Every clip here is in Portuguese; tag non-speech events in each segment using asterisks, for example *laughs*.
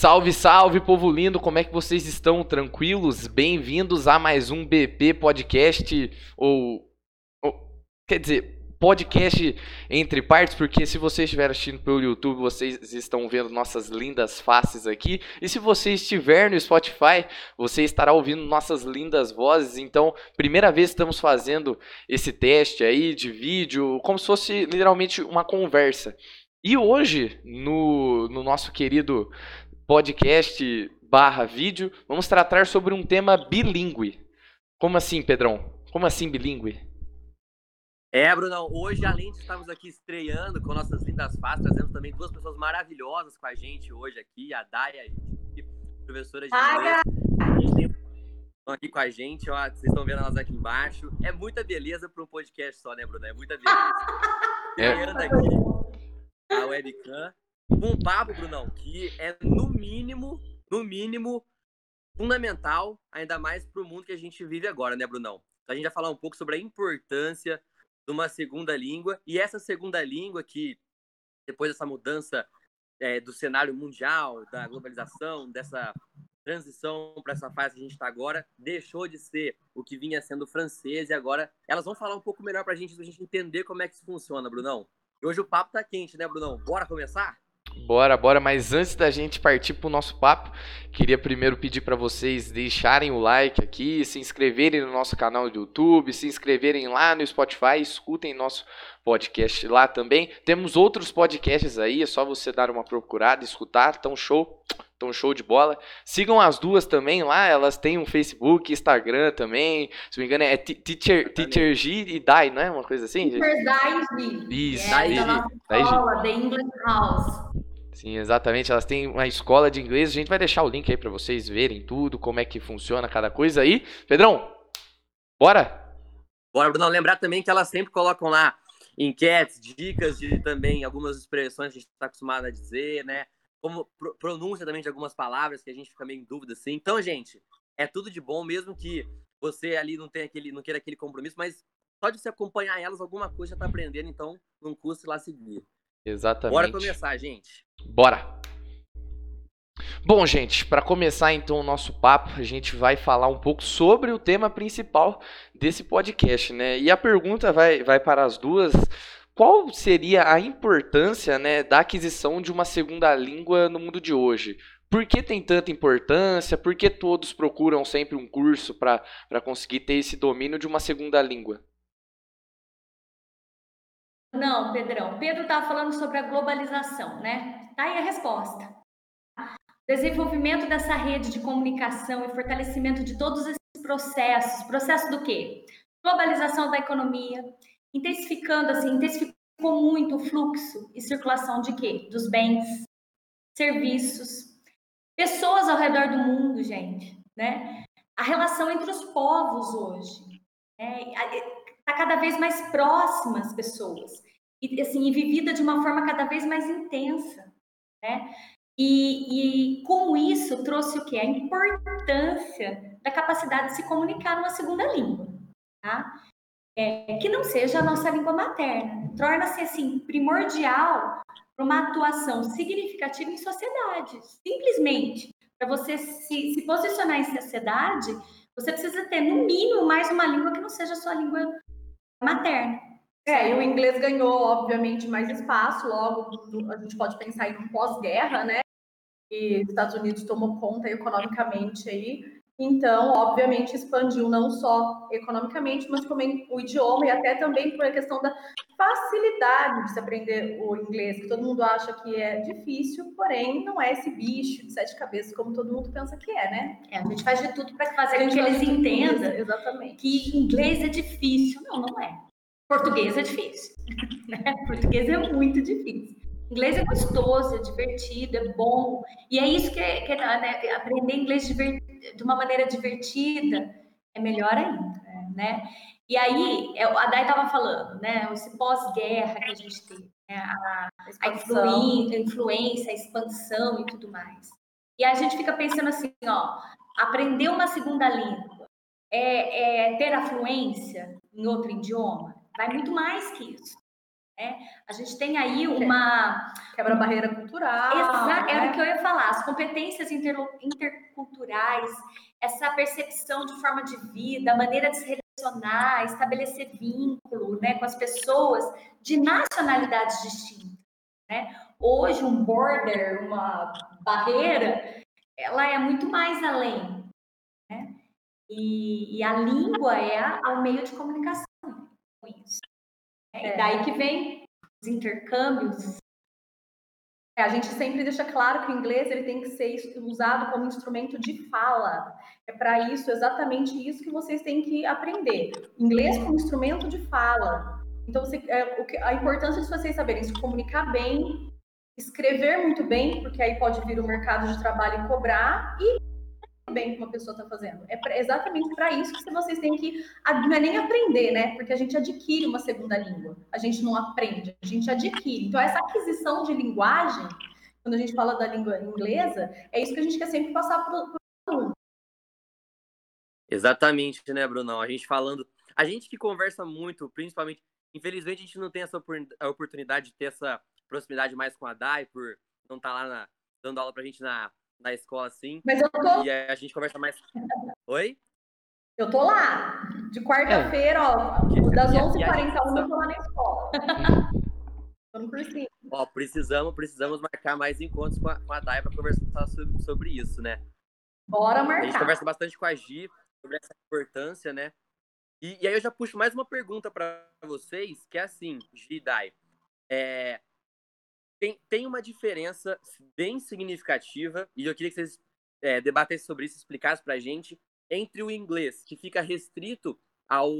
Salve, salve, povo lindo! Como é que vocês estão? Tranquilos? Bem-vindos a mais um BP Podcast, ou, ou, Quer dizer, podcast entre partes, porque se vocês estiverem assistindo pelo YouTube, vocês estão vendo nossas lindas faces aqui. E se você estiver no Spotify, você estará ouvindo nossas lindas vozes. Então, primeira vez estamos fazendo esse teste aí de vídeo, como se fosse literalmente uma conversa. E hoje, no, no nosso querido podcast barra vídeo, vamos tratar sobre um tema bilíngue. Como assim, Pedrão? Como assim bilíngue? É, Brunão, hoje, além de estarmos aqui estreando com nossas lindas faces, trazemos também duas pessoas maravilhosas com a gente hoje aqui, a Daya e a professora de inglês. Estão aqui com a gente, ó, vocês estão vendo elas aqui embaixo. É muita beleza para um podcast só, né, Bruno? É muita beleza. *laughs* Estreando aqui a webcam um papo, Brunão, que é no mínimo, no mínimo, fundamental, ainda mais para o mundo que a gente vive agora, né, Brunão? A gente vai falar um pouco sobre a importância de uma segunda língua e essa segunda língua que depois dessa mudança é, do cenário mundial, da globalização, dessa transição para essa fase que a gente está agora, deixou de ser o que vinha sendo francês e agora elas vão falar um pouco melhor para a gente, para a gente entender como é que isso funciona, Brunão. E hoje o papo tá quente, né, Brunão? Bora começar? Bora, bora, mas antes da gente partir para o nosso papo, queria primeiro pedir para vocês deixarem o like aqui, se inscreverem no nosso canal do YouTube, se inscreverem lá no Spotify, escutem nosso podcast lá também. Temos outros podcasts aí, é só você dar uma procurada, escutar, tão show, tão show de bola. Sigam as duas também lá, elas têm um Facebook, Instagram também, se não me engano é Teacher, Teacher G e Dai, não é uma coisa assim? Teacher Dai G. Isso, é, da nossa escola, The English House. Sim, exatamente. Elas têm uma escola de inglês. A gente vai deixar o link aí para vocês verem tudo, como é que funciona cada coisa aí. Pedrão, bora? Bora, Bruno. Lembrar também que elas sempre colocam lá enquetes, dicas de também algumas expressões que a gente está acostumado a dizer, né? Como pronúncia também de algumas palavras que a gente fica meio em dúvida, assim. Então, gente, é tudo de bom, mesmo que você ali não tenha aquele, não queira aquele compromisso, mas só de você acompanhar elas, alguma coisa já tá aprendendo, então não custa lá seguir. Exatamente. Bora começar, gente. Bora! Bom, gente, para começar então o nosso papo, a gente vai falar um pouco sobre o tema principal desse podcast, né? E a pergunta vai, vai para as duas. Qual seria a importância né, da aquisição de uma segunda língua no mundo de hoje? Por que tem tanta importância? Por que todos procuram sempre um curso para conseguir ter esse domínio de uma segunda língua? Não, Pedrão. Pedro estava falando sobre a globalização, né? Tá aí a resposta. Desenvolvimento dessa rede de comunicação e fortalecimento de todos esses processos. Processo do quê? Globalização da economia, intensificando assim, intensificou muito o fluxo e circulação de quê? Dos bens, serviços, pessoas ao redor do mundo, gente, né? A relação entre os povos hoje, né? Está cada vez mais próxima às pessoas e assim e vivida de uma forma cada vez mais intensa, né? E, e com isso trouxe o que a importância da capacidade de se comunicar numa segunda língua, tá? É, que não seja a nossa língua materna, torna-se assim primordial para uma atuação significativa em sociedade. Simplesmente para você se, se posicionar em sociedade, você precisa ter no mínimo mais uma língua que não seja a sua língua materna. É, e o inglês ganhou, obviamente, mais espaço, logo a gente pode pensar em um pós-guerra, né? E Estados Unidos tomou conta economicamente aí. Então, obviamente, expandiu não só economicamente, mas também o idioma e até também por a questão da facilidade de se aprender o inglês, que todo mundo acha que é difícil, porém não é esse bicho de sete cabeças como todo mundo pensa que é, né? É, a gente faz de tudo para fazer com que eles entendam exatamente. que inglês é difícil. Não, não é. Português é difícil. *laughs* Né? Português é muito difícil. Inglês é gostoso, é divertido, é bom. E é isso que é, que é né? aprender inglês de uma maneira divertida é melhor ainda, né? E aí, é, a Dai estava falando, né? Esse pós-guerra que a gente teve, né? a, a, influência, a influência, a expansão e tudo mais. E a gente fica pensando assim, ó, aprender uma segunda língua é, é ter a fluência em outro idioma? vai muito mais que isso. Né? A gente tem aí uma. Quebra barreira cultural. Exato, né? era o que eu ia falar. As competências inter... interculturais, essa percepção de forma de vida, a maneira de se relacionar, estabelecer vínculo né, com as pessoas de nacionalidades distintas. Né? Hoje, um border, uma barreira, ela é muito mais além. Né? E, e a língua é o meio de comunicação? É. Daí que vem os intercâmbios. É, a gente sempre deixa claro que o inglês ele tem que ser usado como instrumento de fala. É para isso, exatamente isso que vocês têm que aprender. Inglês como instrumento de fala. Então, você, é, a importância de vocês saberem se comunicar bem, escrever muito bem, porque aí pode vir o mercado de trabalho e cobrar, e bem que uma pessoa está fazendo. É pra, exatamente para isso que vocês têm que. Não é nem aprender, né? Porque a gente adquire uma segunda língua. A gente não aprende, a gente adquire. Então, essa aquisição de linguagem, quando a gente fala da língua inglesa, é isso que a gente quer sempre passar para o aluno. Exatamente, né, Brunão? A gente falando. A gente que conversa muito, principalmente. Infelizmente, a gente não tem essa oportunidade de ter essa proximidade mais com a Dai, por não estar tá lá na, dando aula pra gente na, na escola, assim. Mas eu tô. E a gente conversa mais. Oi? Eu tô lá. De quarta-feira, é. ó, das 11h41 eu tô lá na escola. tô no cursinho. Ó, precisamos, precisamos marcar mais encontros com a, com a Dai para conversar sobre, sobre isso, né? Bora marcar. A gente conversa bastante com a Gi sobre essa importância, né? E, e aí eu já puxo mais uma pergunta para vocês, que é assim, Gi e Dai. É, tem, tem uma diferença bem significativa, e eu queria que vocês é, debatessem sobre isso, explicassem para a gente, entre o inglês, que fica restrito ao,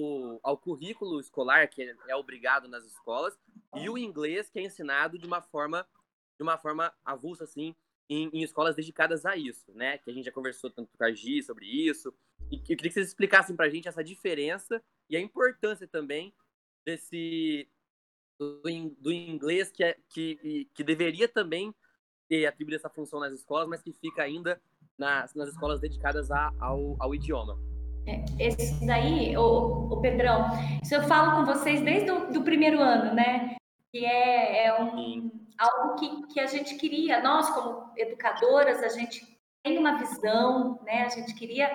ao currículo escolar, que é, é obrigado nas escolas, e o inglês, que é ensinado de uma forma, de uma forma avulsa, assim, em, em, escolas dedicadas a isso, né? Que a gente já conversou tanto com a Gi sobre isso. E eu queria que vocês explicassem para a gente essa diferença e a importância também desse, do, inglês que, é, que, que deveria também ter atribuído essa função nas escolas, mas que fica ainda nas, nas escolas dedicadas a, ao, ao idioma. É, esse daí, o, o Pedrão, isso eu falo com vocês desde o do primeiro ano, né? Que é, é um, algo que, que a gente queria, nós como educadoras, a gente tem uma visão, né? A gente queria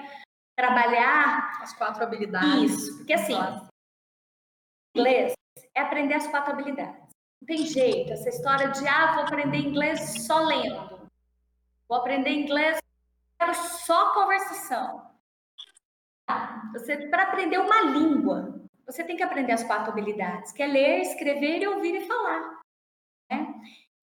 trabalhar as quatro habilidades. Isso, porque assim, inglês é aprender as quatro habilidades. Não tem jeito, essa história de, ah, vou aprender inglês só lendo. Vou aprender inglês, quero só conversação. Você, para aprender uma língua, você tem que aprender as quatro habilidades, que é ler, escrever, ouvir e falar. Né?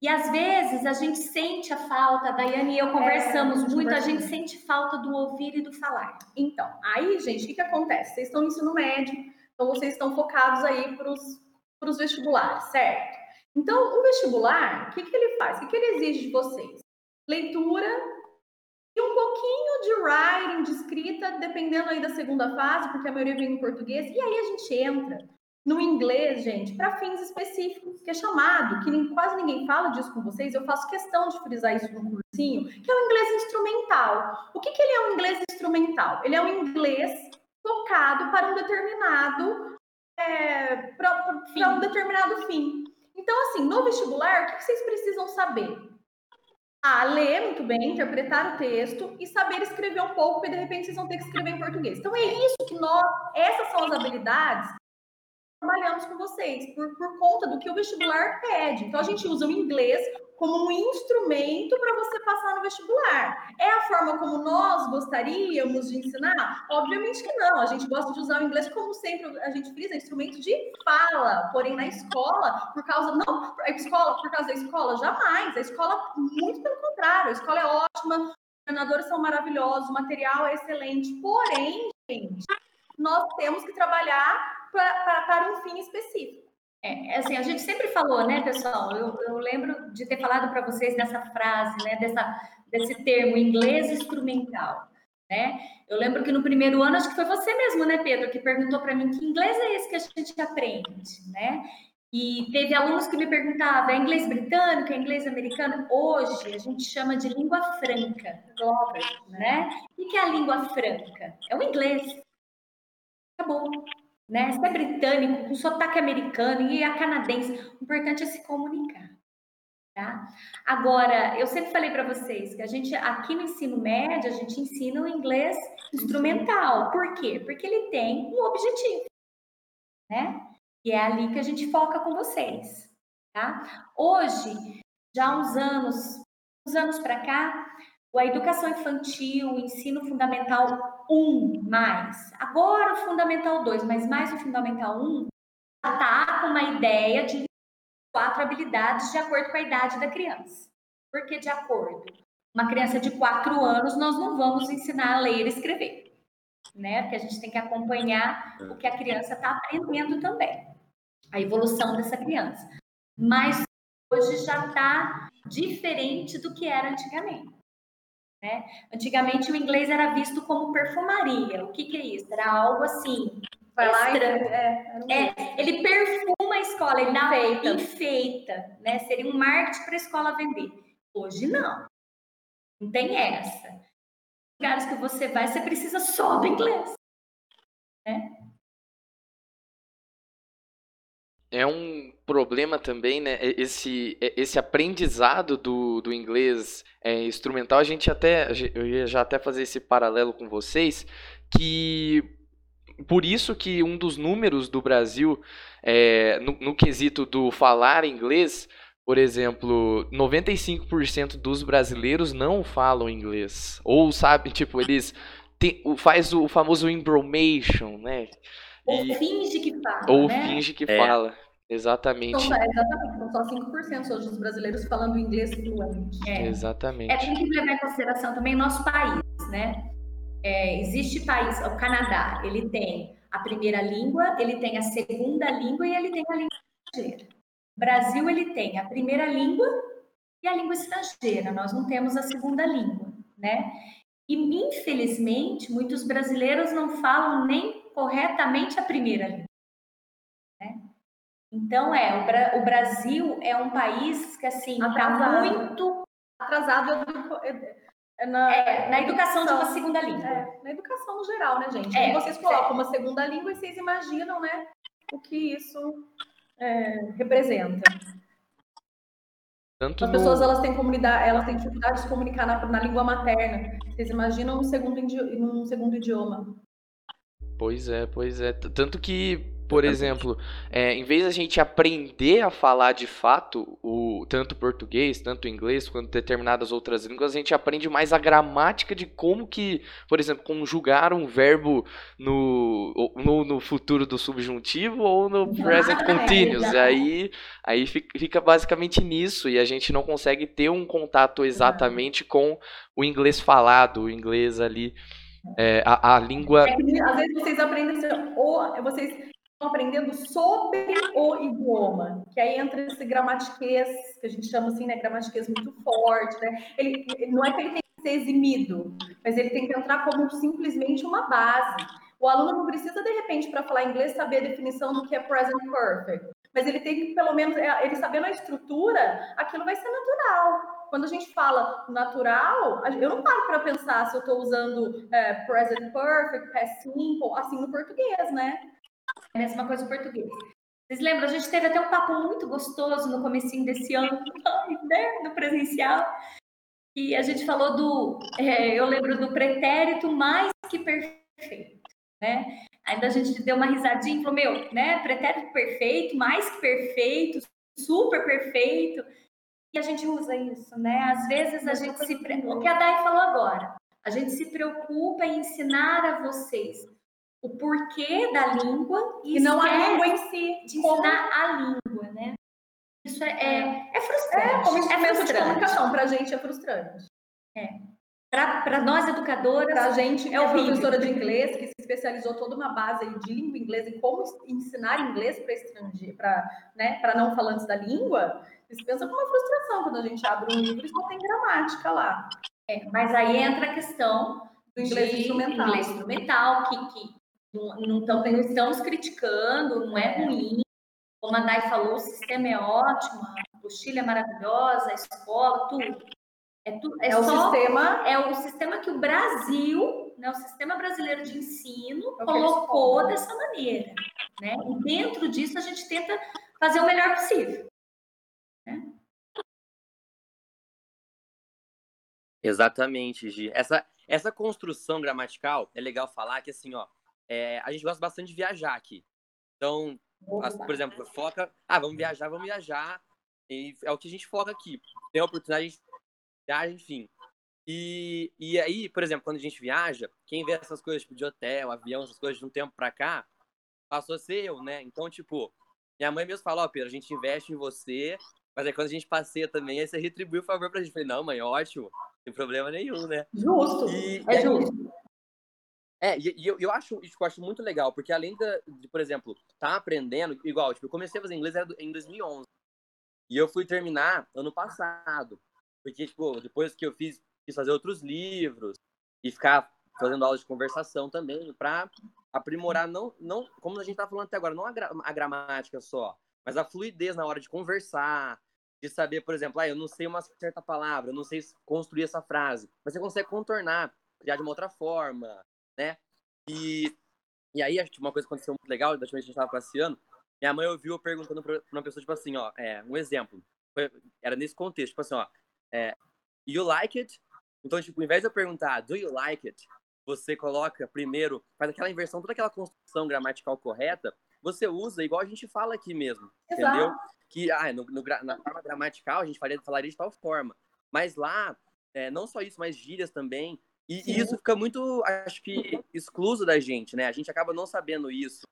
E às vezes a gente sente a falta, a Daiane e eu conversamos é, muito, a gente sente falta do ouvir e do falar. Então, aí, gente, o que, que acontece? Vocês estão no ensino médio, então vocês estão focados aí para os para os vestibulares, certo? Então, o vestibular, o que, que ele faz? O que, que ele exige de vocês? Leitura e um pouquinho de writing, de escrita, dependendo aí da segunda fase, porque a maioria vem em português. E aí a gente entra no inglês, gente, para fins específicos, que é chamado, que quase ninguém fala disso com vocês, eu faço questão de frisar isso no cursinho, que é o inglês instrumental. O que, que ele é um inglês instrumental? Ele é um inglês tocado para um determinado é, para um determinado fim. Então, assim, no vestibular, o que vocês precisam saber? A ler muito bem, interpretar o texto e saber escrever um pouco, porque de repente vocês vão ter que escrever em português. Então, é isso que nós, essas são as habilidades trabalhamos com vocês, por, por conta do que o vestibular pede. Então, a gente usa o inglês como um instrumento para você passar no vestibular. É a forma como nós gostaríamos de ensinar? Obviamente que não. A gente gosta de usar o inglês como sempre a gente frisa, instrumento de fala. Porém, na escola, por causa não, a escola, por causa da escola, jamais. A escola, muito pelo contrário, a escola é ótima, os treinadores são maravilhosos, o material é excelente. Porém, gente, nós temos que trabalhar para um fim específico. É, assim, a gente sempre falou, né, pessoal? Eu, eu lembro de ter falado para vocês dessa frase, né, dessa, desse termo inglês instrumental, né? Eu lembro que no primeiro ano, acho que foi você mesmo, né, Pedro, que perguntou para mim que inglês é esse que a gente aprende, né? E teve alunos que me perguntavam, é inglês britânico, é inglês americano? Hoje a gente chama de língua franca, né? O que é a língua franca? É o inglês. Acabou né? Se é britânico, com sotaque americano e a canadense, o importante é se comunicar. Tá? Agora, eu sempre falei para vocês que a gente aqui no ensino médio a gente ensina o inglês instrumental. Por quê? Porque ele tem um objetivo, né? E é ali que a gente foca com vocês, tá? Hoje, já uns anos, uns anos para cá, a educação infantil, o ensino fundamental 1 mais, agora o fundamental 2, mas mais o fundamental 1, está com uma ideia de quatro habilidades de acordo com a idade da criança. Por que de acordo? Uma criança de quatro anos, nós não vamos ensinar a ler e escrever, né? Porque a gente tem que acompanhar o que a criança está aprendendo também, a evolução dessa criança. Mas hoje já está diferente do que era antigamente. Né? Antigamente o inglês era visto como perfumaria. O que, que é isso? Era algo assim. Vai lá e, é, é, ele perfuma a escola, ele dá enfeita, enfeita né? Seria um marketing para a escola vender. Hoje não. Não tem essa. Lugares que você vai, você precisa só do inglês. Né? é um problema também, né? Esse, esse aprendizado do, do inglês é, instrumental, a gente até, eu ia já até fazer esse paralelo com vocês, que por isso que um dos números do Brasil é, no, no quesito do falar inglês, por exemplo, 95% dos brasileiros não falam inglês. Ou sabe, tipo, eles tem, faz o famoso embromation, né? Ou e, finge que fala. Ou né? finge que é. fala. Exatamente. Então, é, exatamente. São só 5% hoje dos brasileiros falando inglês fluente. É. Exatamente. É, tem que levar em consideração também o nosso país, né? É, existe país, o Canadá, ele tem a primeira língua, ele tem a segunda língua e ele tem a língua estrangeira. O Brasil, ele tem a primeira língua e a língua estrangeira. Nós não temos a segunda língua, né? E, infelizmente, muitos brasileiros não falam nem corretamente a primeira língua. Então, é, o, Bra o, Brasil é um país que, assim, está muito atrasado é, na, é, na educação de uma segunda língua. É, na educação no geral, né, gente? É, vocês colocam uma segunda língua e vocês imaginam, né, o que isso é, representa. Tanto As no... pessoas elas têm comunidade, elas têm dificuldade de se comunicar na, na língua materna. Vocês imaginam um segundo, um segundo idioma? Pois é, pois é. Tanto que por exemplo, é, em vez da gente aprender a falar de fato o tanto português, tanto inglês, quanto determinadas outras línguas, a gente aprende mais a gramática de como que, por exemplo, conjugar um verbo no, no, no futuro do subjuntivo ou no present continuous. E aí, aí fica basicamente nisso e a gente não consegue ter um contato exatamente com o inglês falado, o inglês ali. É, a, a, língua. É que, às vezes vocês aprendem, ou vocês aprendendo sobre o idioma, que aí entra esse gramatiquez, que a gente chama assim, né, gramatiquez muito forte, né? Ele, não é que ele tem que ser eximido, mas ele tem que entrar como simplesmente uma base. O aluno não precisa, de repente, para falar inglês, saber a definição do que é present perfect, mas ele tem que, pelo menos, é, ele sabendo a estrutura, aquilo vai ser natural. Quando a gente fala natural, eu não paro para pensar se eu estou usando é, present perfect, past simple, assim no português, né? A mesma coisa o português. Vocês lembram? A gente teve até um papo muito gostoso no comecinho desse ano, *laughs* né? no presencial, e a gente falou do, é, eu lembro do pretérito mais que perfeito, né? Ainda a gente deu uma risadinha e falou, meu, né? Pretérito perfeito, mais que perfeito, super perfeito. E a gente usa isso, né? Às vezes a gente se... O que a Dai falou agora. A gente se preocupa em ensinar a vocês o porquê da língua e, e não a língua em si, de como... ensinar a língua, né? Isso é, é, é frustrante. É, como instrumento é frustrante. de comunicação, para a gente é frustrante. É. Para nós educadoras, para a gente é o professora de inglês que se especializou toda uma base de língua inglesa e como ensinar inglês para estrangeiro, para né, não falantes da língua, você pensa com uma frustração quando a gente abre um livro e só tem gramática lá. É, mas aí entra a questão do inglês instrumental, inglês instrumental que, que não, não, tão, não estamos criticando, não é ruim. Como a Dai falou, o sistema é ótimo, a apostila é maravilhosa, a escola, tudo. É, tu, é, é só, o sistema. É o sistema que o Brasil, né, o sistema brasileiro de ensino, é colocou dessa maneira. né? E dentro disso a gente tenta fazer o melhor possível. Né? Exatamente, Gi. Essa, essa construção gramatical é legal falar que assim, ó, é, a gente gosta bastante de viajar aqui. Então, as, por exemplo, foca, ah, vamos viajar, vamos viajar. E é o que a gente foca aqui. Tem a oportunidade de viajar, enfim. E, e aí, por exemplo, quando a gente viaja, quem vê essas coisas tipo, de hotel, avião, essas coisas de um tempo pra cá, passou a ser eu, né? Então, tipo, minha mãe mesmo falou, ó, oh, Pedro, a gente investe em você, mas aí quando a gente passeia também, aí você retribui o favor pra gente. Eu falei, não, mãe, ótimo, não tem problema nenhum, né? Justo, e, é justo. É, e, e eu, eu, acho, eu acho muito legal, porque além de, de, por exemplo, tá aprendendo, igual, tipo, eu comecei a fazer inglês em 2011, e eu fui terminar ano passado, porque, tipo, depois que eu fiz quis fazer outros livros e ficar fazendo aulas de conversação também para aprimorar não não como a gente está falando até agora não a, gra a, gramática só mas a fluidez na hora de conversar de saber por exemplo ah, eu não sei uma certa palavra eu não sei construir essa frase mas você consegue contornar criar de uma outra forma né e e aí uma coisa aconteceu muito legal da última vez que a gente estava passeando minha mãe ouviu eu perguntando para uma pessoa tipo assim ó é um exemplo era nesse contexto tipo assim ó é, you like it então, tipo, ao invés de eu perguntar, do you like it? Você coloca primeiro, faz aquela inversão, toda aquela construção gramatical correta, você usa igual a gente fala aqui mesmo, Exato. entendeu? Que ah, no, no, na forma gramatical a gente falaria, falaria de tal forma. Mas lá, é, não só isso, mas gírias também. E, e, isso fica muito, acho que, excluso da gente, né? A gente acaba não sabendo isso.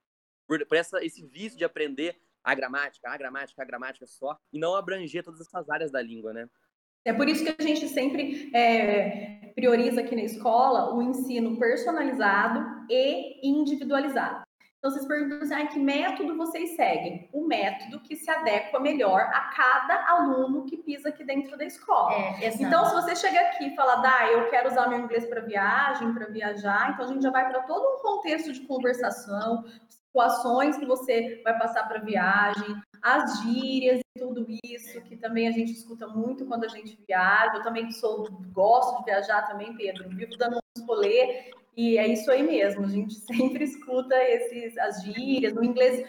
Por, por essa, esse vício de aprender a gramática, a gramática, a gramática só, e não abranger todas essas áreas da língua, né? É por isso que a gente sempre é, prioriza aqui na escola o ensino personalizado e individualizado. Então, vocês perguntam assim, ah, que método vocês seguem? O método que se adequa melhor a cada aluno que pisa aqui dentro da escola. É, então, se você chega aqui e fala, Dá, eu quero usar meu inglês para viagem, para viajar, então a gente já vai para todo um contexto de conversação, situações que você vai passar para viagem, as gírias e tudo isso, que também a gente escuta muito quando a gente viaja. Eu também sou, gosto de viajar também, Pedro. Vivo dando uns rolê e é isso aí mesmo. A gente *laughs* sempre escuta esses, as gírias, o inglês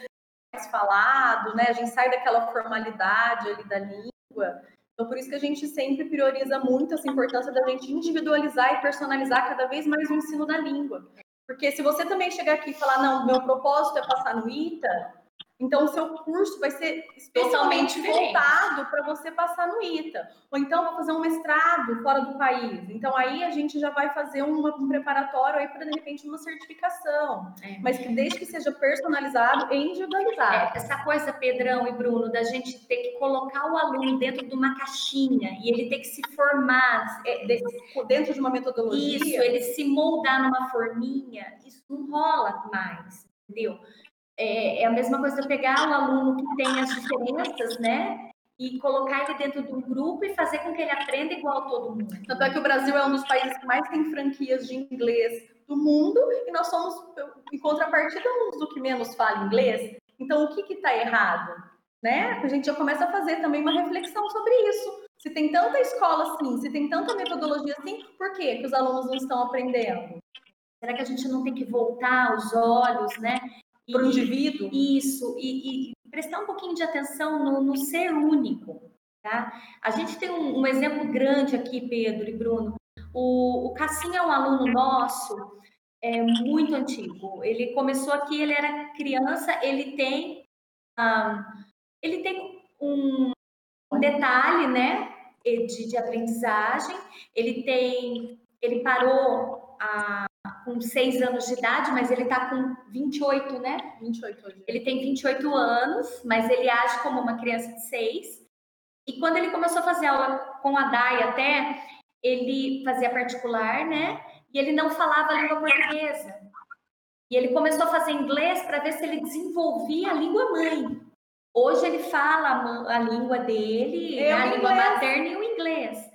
mais falado, né? A gente sai daquela formalidade ali da língua. Então, por isso que a gente sempre prioriza muito essa importância da gente individualizar e personalizar cada vez mais o ensino da língua. Porque se você também chegar aqui e falar, não, meu propósito é passar no ITA, então, o seu curso vai ser especialmente voltado para você passar no ITA. Ou então, vou fazer um mestrado fora do país. Então, aí a gente já vai fazer uma, um preparatório aí para, de repente, uma certificação. É. Mas que desde que seja personalizado e individualizado. É, essa coisa, Pedrão e Bruno, da gente ter que colocar o aluno dentro de uma caixinha e ele ter que se formar é, dentro de uma metodologia. Isso, ele se moldar numa forminha, isso não rola mais, entendeu? É, é, a mesma coisa de pegar o aluno que tem as diferenças, né? E colocar ele dentro de um grupo e fazer com que ele aprenda igual a todo mundo. Tanto é que o Brasil é um dos países que mais tem franquias de inglês do mundo e nós somos, em contrapartida, um dos que menos fala inglês. Então, o que está errado? Né? A gente já começa a fazer também uma reflexão sobre isso. Se tem tanta escola assim, se tem tanta metodologia assim, por que, que os alunos não estão aprendendo? Será que a gente não tem que voltar os olhos, né? Para o indivíduo. Isso, e, e, prestar um pouquinho de atenção no, no ser único. Tá? A gente tem um, um, exemplo grande aqui, Pedro e Bruno. O, o Cassim é um aluno nosso, é muito antigo. Ele começou aqui, ele era criança, ele tem, um, ele tem um, um detalhe, né, de, de aprendizagem. Ele tem, ele parou a com 6 anos de idade, mas ele está com 28, né? 28 hoje. Ele tem 28 anos, mas ele age como uma criança de 6. E quando ele começou a fazer aula com a Dai até, ele fazia particular, né? E ele não falava a língua portuguesa. E ele começou a fazer inglês para ver se ele desenvolvia a língua mãe. Hoje ele fala a, língua dele, né? a língua materna e o inglês.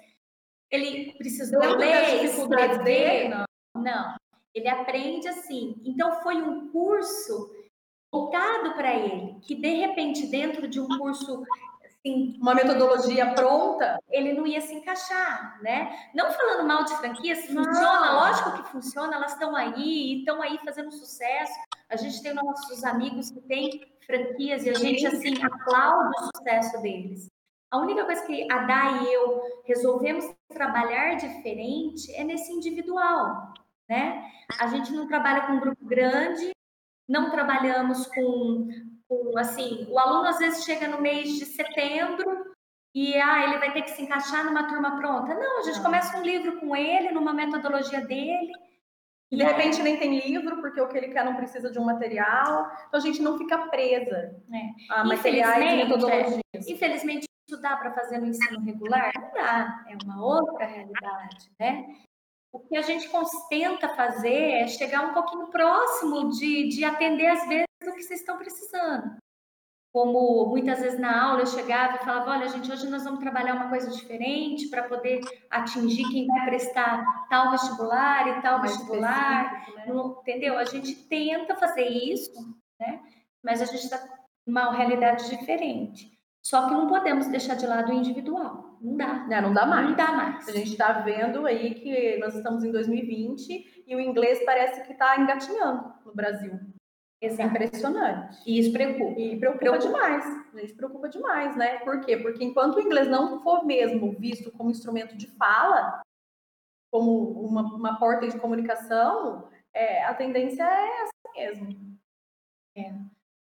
Ele precisou ler, escrever. Não. não. Ele aprende assim. Então foi um curso voltado para ele, que de repente dentro de um curso assim, uma metodologia pronta, ele não ia se encaixar, né? Não falando mal de franquias, funciona, lógico que funciona, elas estão aí, estão aí fazendo sucesso, A gente tem nossos amigos que têm franquias e a gente, assim, aplaude o sucesso deles. A única coisa que a Dai e eu resolvemos trabalhar diferente é nesse individual, né? A gente não trabalha com um grupo grande, não trabalhamos com, com assim, o aluno às vezes chega no mês de setembro e ah, ele vai ter que se encaixar numa turma pronta. Não, a gente começa um livro com ele, numa metodologia dele. E de repente nem tem livro, porque o que ele quer não precisa de um material. Então a gente não fica presa é. a materiais e metodologias. É, infelizmente, isso dá para fazer no ensino regular? Não dá, é uma outra realidade, né? O que a gente tenta fazer é chegar um pouquinho próximo de, de atender, às vezes, o que vocês estão precisando como muitas vezes na aula eu chegava e falava, olha gente, hoje nós vamos trabalhar uma coisa diferente para poder atingir quem vai prestar tal vestibular e tal Mais vestibular, né? entendeu? A gente tenta fazer isso, né? Mas a gente está numa realidade diferente. Só que não podemos deixar de lado o individual. Não dá. Não, não dá mais. Não dá mais. A gente está vendo aí que nós estamos em 2020 e o inglês parece que está engatinhando no Brasil. Exato. É impressionante. E isso preocupa. E preocupa, preocupa, demais. Isso preocupa demais, né? Por quê? Porque enquanto o inglês não for mesmo visto como instrumento de fala, como uma, uma porta de comunicação, é, a tendência é essa mesmo. É.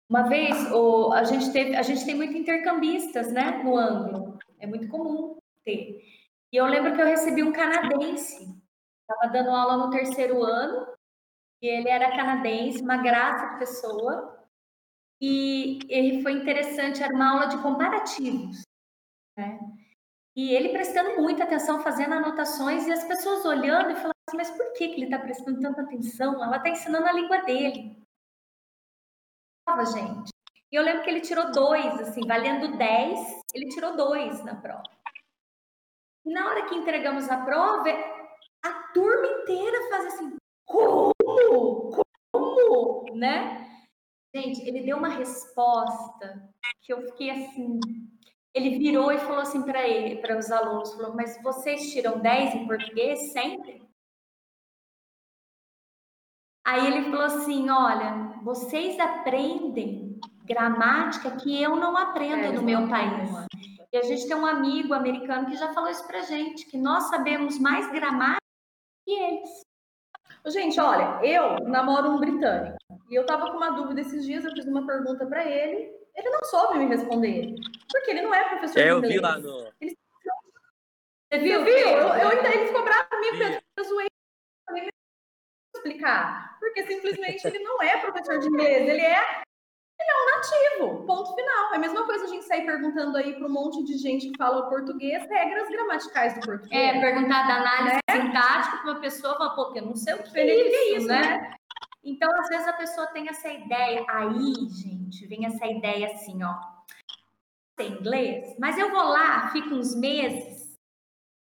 Uma vez, o, a, gente teve, a gente tem muito intercambistas, né, no ângulo. É muito comum ter. E eu lembro que eu recebi um canadense. Estava dando aula no terceiro ano e ele era canadense, uma graça de pessoa. E ele foi interessante, era uma aula de comparativos. Né? E ele prestando muita atenção, fazendo anotações, e as pessoas olhando e falando assim, mas por que, que ele está prestando tanta atenção? Ela está ensinando a língua dele. Gente. E eu lembro que ele tirou dois, assim, valendo dez, ele tirou dois na prova. E na hora que entregamos a prova, a turma inteira faz assim, como? Como? Né? Gente, ele deu uma resposta que eu fiquei assim. Ele virou e falou assim para ele, para os alunos, falou: "Mas vocês tiram 10 em português sempre?" Aí ele falou assim: "Olha, vocês aprendem gramática que eu não aprendo é, no meu país." E a gente tem um amigo americano que já falou isso pra gente, que nós sabemos mais gramática que eles. Gente, olha, eu namoro um britânico. E eu tava com uma dúvida esses dias, eu fiz uma pergunta para ele, ele não soube me responder. Porque ele não é professor é, de inglês. eu vi lá no... Ele... Você viu? Você viu? Eu, eu, ele ficou bravo comigo, porque eu zoei explicar. Porque simplesmente ele não é professor de inglês, ele é ele é um nativo, ponto final. É a mesma coisa a gente sair perguntando aí para um monte de gente que fala português, regras gramaticais do português. É, perguntar da análise né? sintática para uma pessoa, fala, pô, eu não sei o que, é isso, é isso, né? né? Então, às vezes a pessoa tem essa ideia. Aí, gente, vem essa ideia assim, ó. Tem inglês, mas eu vou lá, fico uns meses,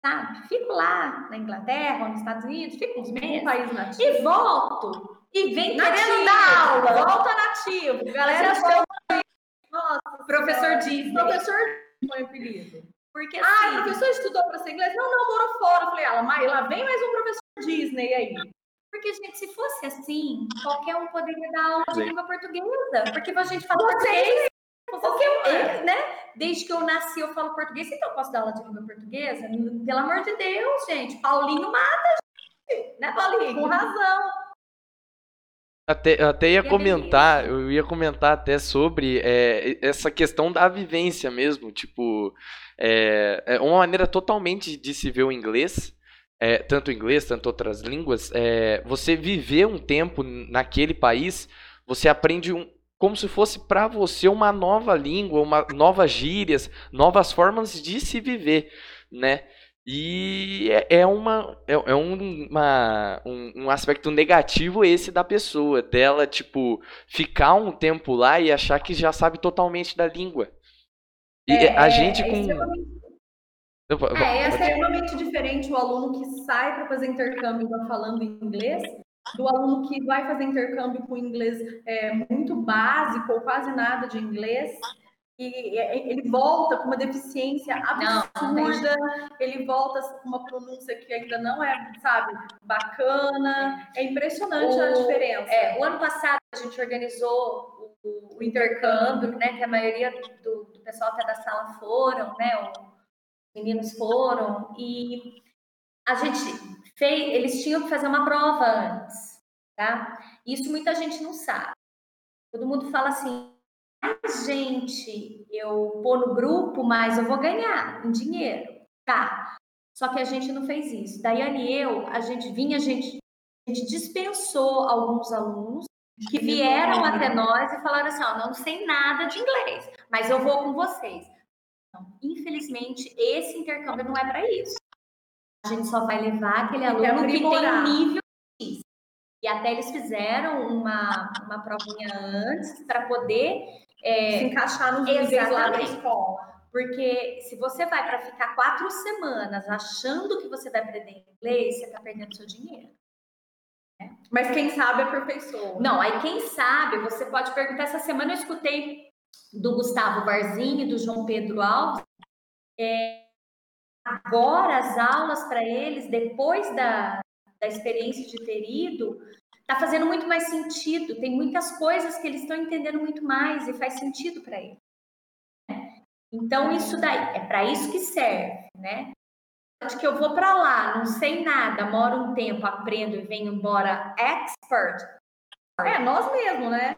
sabe? Fico lá na Inglaterra, nos Estados Unidos, fico uns meses. Um país nativo. E volto e vem nativo. querendo dar aula. Volta nativo. Galera, Nossa, professor Disney. Professor foi o apelido. Porque assim, ah, o professor estudou para ser inglês? Não, não, morou fora. Eu falei, ela, mas lá vem mais um professor Disney aí. Porque, gente, se fosse assim, qualquer um poderia dar aula de língua portuguesa. Porque a gente fala português. Qualquer um, né? Desde que eu nasci, eu falo português, então eu posso dar aula de língua portuguesa? Pelo amor de Deus, gente. Paulinho mata, gente. Né, Paulinho? Com razão. Até, até ia comentar, eu ia comentar até sobre é, essa questão da vivência mesmo, tipo, é, é, uma maneira totalmente de se ver o inglês, é, tanto o inglês, tanto outras línguas, é, você viver um tempo naquele país, você aprende um, como se fosse para você uma nova língua, uma novas gírias, novas formas de se viver, né? E é, é, uma, é, é um, uma, um, um, aspecto negativo esse da pessoa, dela, tipo, ficar um tempo lá e achar que já sabe totalmente da língua. E é, a gente é, com. É, é extremamente diferente o aluno que sai para fazer intercâmbio falando inglês do aluno que vai fazer intercâmbio com inglês é, muito básico ou quase nada de inglês e ele volta com uma deficiência absurda, não, não ele volta com uma pronúncia que ainda não é, sabe, bacana. É impressionante o, a diferença. É, o ano passado a gente organizou o, o intercâmbio, né? Que a maioria do, do, pessoal até da sala foram, né? Os meninos foram, e a gente fez, eles tinham que fazer uma prova antes, tá? Isso muita gente não sabe. Todo mundo fala assim, gente eu pôr no grupo, mas eu vou ganhar em dinheiro. Tá. Só que a gente não fez isso. Daiane e eu, a gente vinha, a gente, a gente dispensou alguns alunos que vieram até nós e falaram assim: ó, não sei nada de inglês, mas eu vou com vocês. Então, infelizmente, esse intercâmbio não é para isso. A gente só vai levar aquele aluno que tem um nível X. E até eles fizeram uma, uma provinha antes para poder é, se encaixar nos níveis lá da escola. Porque se você vai para ficar quatro semanas achando que você vai aprender inglês, você está perdendo seu dinheiro. Né? Mas quem sabe aperfeiçoa. Não, aí quem sabe, você pode perguntar. Essa semana eu escutei do Gustavo Barzinho e do João Pedro Alves. É, agora as aulas para eles, depois da, da experiência de ter ido, está fazendo muito mais sentido. Tem muitas coisas que eles estão entendendo muito mais e faz sentido para eles. Então, isso daí é para isso que serve, né? Acho que eu vou para lá, não sei nada, moro um tempo, aprendo e venho embora expert. É, nós mesmos, né?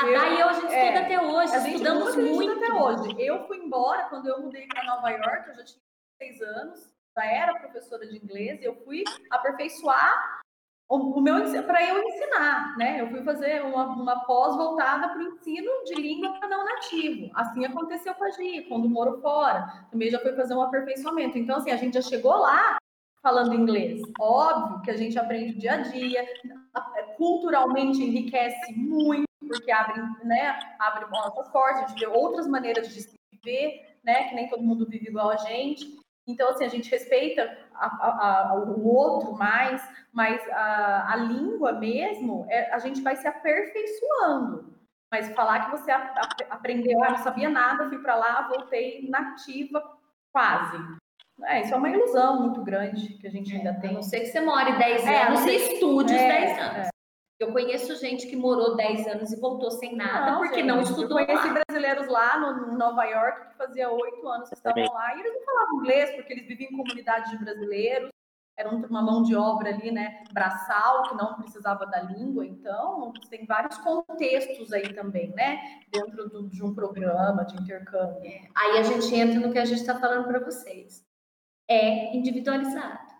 Eu, Daí a gente é, estuda até hoje, a estudamos muito. até hoje. Eu fui embora quando eu mudei para Nova York, eu já tinha seis anos, já era professora de inglês, eu fui aperfeiçoar o, meu para eu ensinar, né? Eu fui fazer uma, uma pós voltada para o ensino de língua para não nativo. Assim aconteceu com a Gi, quando moro fora. Também já foi fazer um aperfeiçoamento. Então, assim, a gente já chegou lá falando inglês. Óbvio que a gente aprende o dia a dia, culturalmente enriquece muito, porque abre, né, abre nossas portas, a gente vê outras maneiras de se viver, né, que nem todo mundo vive igual a gente. Então, assim, a gente respeita a, a, a, o outro mais, mas a, língua mesmo, é, a gente vai se aperfeiçoando. Mas falar que você aprendeu, ah, não sabia nada, fui para lá, voltei nativa quase. É, isso é uma ilusão muito grande que a gente ainda tem. A não ser que você more 10 é, anos e estude os é, 10 anos. Eu conheço gente que morou 10 anos e voltou sem nada não, porque gente, não estudou. Eu conheci lá. brasileiros lá no, Nova York que fazia oito anos que estavam lá e eles não falavam inglês porque eles viviam em comunidades de brasileiros. Era uma mão de obra ali, né, braçal, que não precisava da língua. Então, tem vários contextos aí também, né, dentro do, de um programa de intercâmbio. É. Aí a gente entra no que a gente está falando para vocês. É individualizado.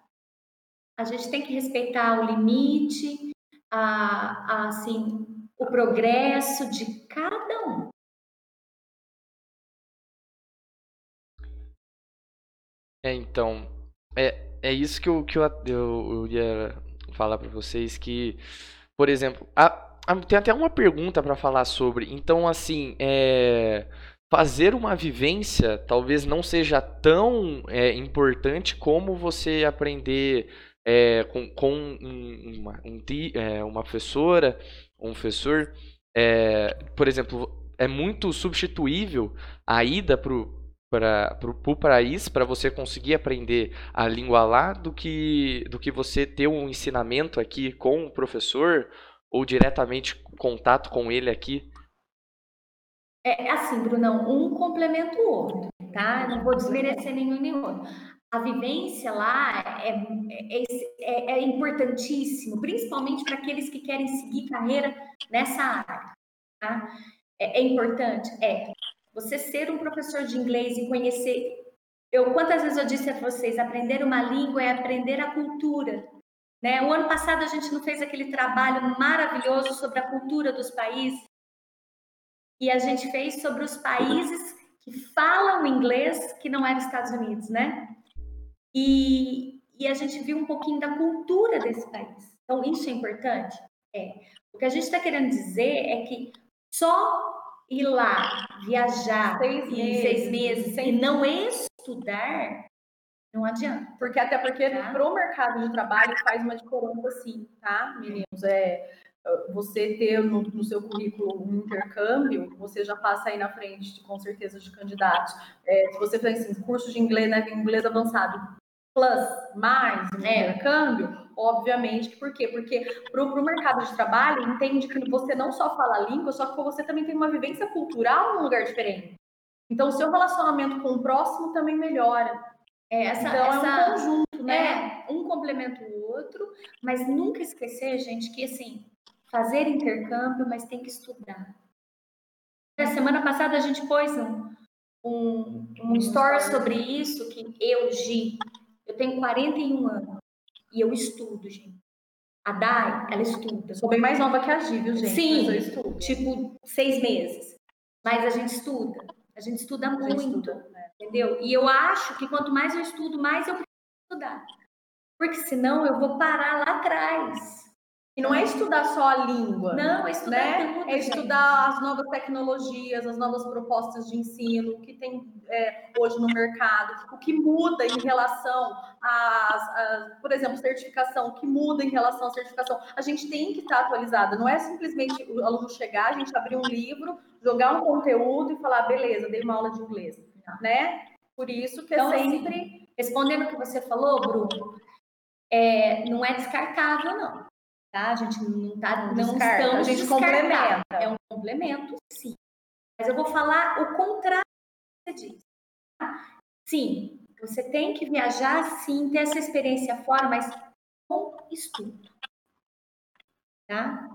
A gente tem que respeitar o limite, a, a, assim, o progresso de cada um. É, então, é, é isso que eu, que eu, eu, eu ia falar para vocês, que, por exemplo, a, a, tem até uma pergunta para falar sobre, então, assim, é, fazer uma vivência talvez não seja tão é, importante como você aprender é, com, com um, uma, um, é, uma professora, um professor, é, por exemplo, é muito substituível a ida para o país para você conseguir aprender a língua lá do que, do que você ter um ensinamento aqui com o professor ou diretamente contato com ele aqui? É assim, Brunão, um complementa o outro, tá? Não vou desmerecer nenhum nem outro a vivência lá é, é, é, é importantíssimo, principalmente para aqueles que querem seguir carreira nessa área. Tá? É, é, importante? É. Você ser um professor de inglês e conhecer. Eu, quantas vezes eu disse a vocês, aprender uma língua é aprender a cultura. Né? O ano passado a gente não fez aquele trabalho maravilhoso sobre a cultura dos países. E a gente fez sobre os países que falam inglês que não eram Estados Unidos, né? E, e a gente viu um pouquinho da cultura desse país. Então, isso é importante? É. O que a gente está querendo dizer é que só ir lá, viajar seis meses, seis meses e não estudar, não adianta. Porque até porque tá? para o mercado de trabalho faz uma diferença sim, tá, meninos? É, você ter no, no, seu currículo um intercâmbio, você já passa aí na frente, com certeza, de candidatos. É, se você faz assim, curso de inglês, né, inglês avançado, plus, mais um é. intercâmbio, obviamente, por quê? Porque para o mercado de trabalho, entende que você não só fala a língua, só que você também tem uma vivência cultural num lugar diferente. Então, o seu relacionamento com o próximo também melhora. É, essa, então, essa, é um conjunto, né? É, um complementa o outro, mas nunca esquecer, gente, que assim, fazer intercâmbio, mas tem que estudar. Na semana passada a gente pôs um, um, um story sobre isso, que eu, Gi, eu tenho 41 anos e eu estudo, gente. A Dai, ela estuda. Sou bem mais nova que a Gi, viu, gente? Sim, tipo, seis meses. Mas a gente estuda. A gente estuda a muito, gente estuda, né? entendeu? E eu acho que quanto mais eu estudo, mais eu preciso estudar. Porque senão eu vou parar lá atrás. E não é estudar só a língua. Não, é estudar né? tudo, É estudar gente. as novas tecnologias, as novas propostas de ensino, o que tem é, hoje no mercado, o que muda em relação a, por exemplo, certificação, o que muda em relação à certificação. A gente tem que estar atualizada. Não é simplesmente o aluno chegar, a gente abrir um livro, jogar um conteúdo e falar, beleza, dei uma aula de inglês. Né? Por isso que é então, é sempre. Assim, respondendo o que você falou, Bruno, é, não é descartável, não tá? A gente não tá, não, não estamos a gente complementa. É um complemento, sim. Mas eu vou falar o contrário que você disse. Tá? Sim, você tem que viajar, sim, ter essa experiência fora, mas com estudo, tá?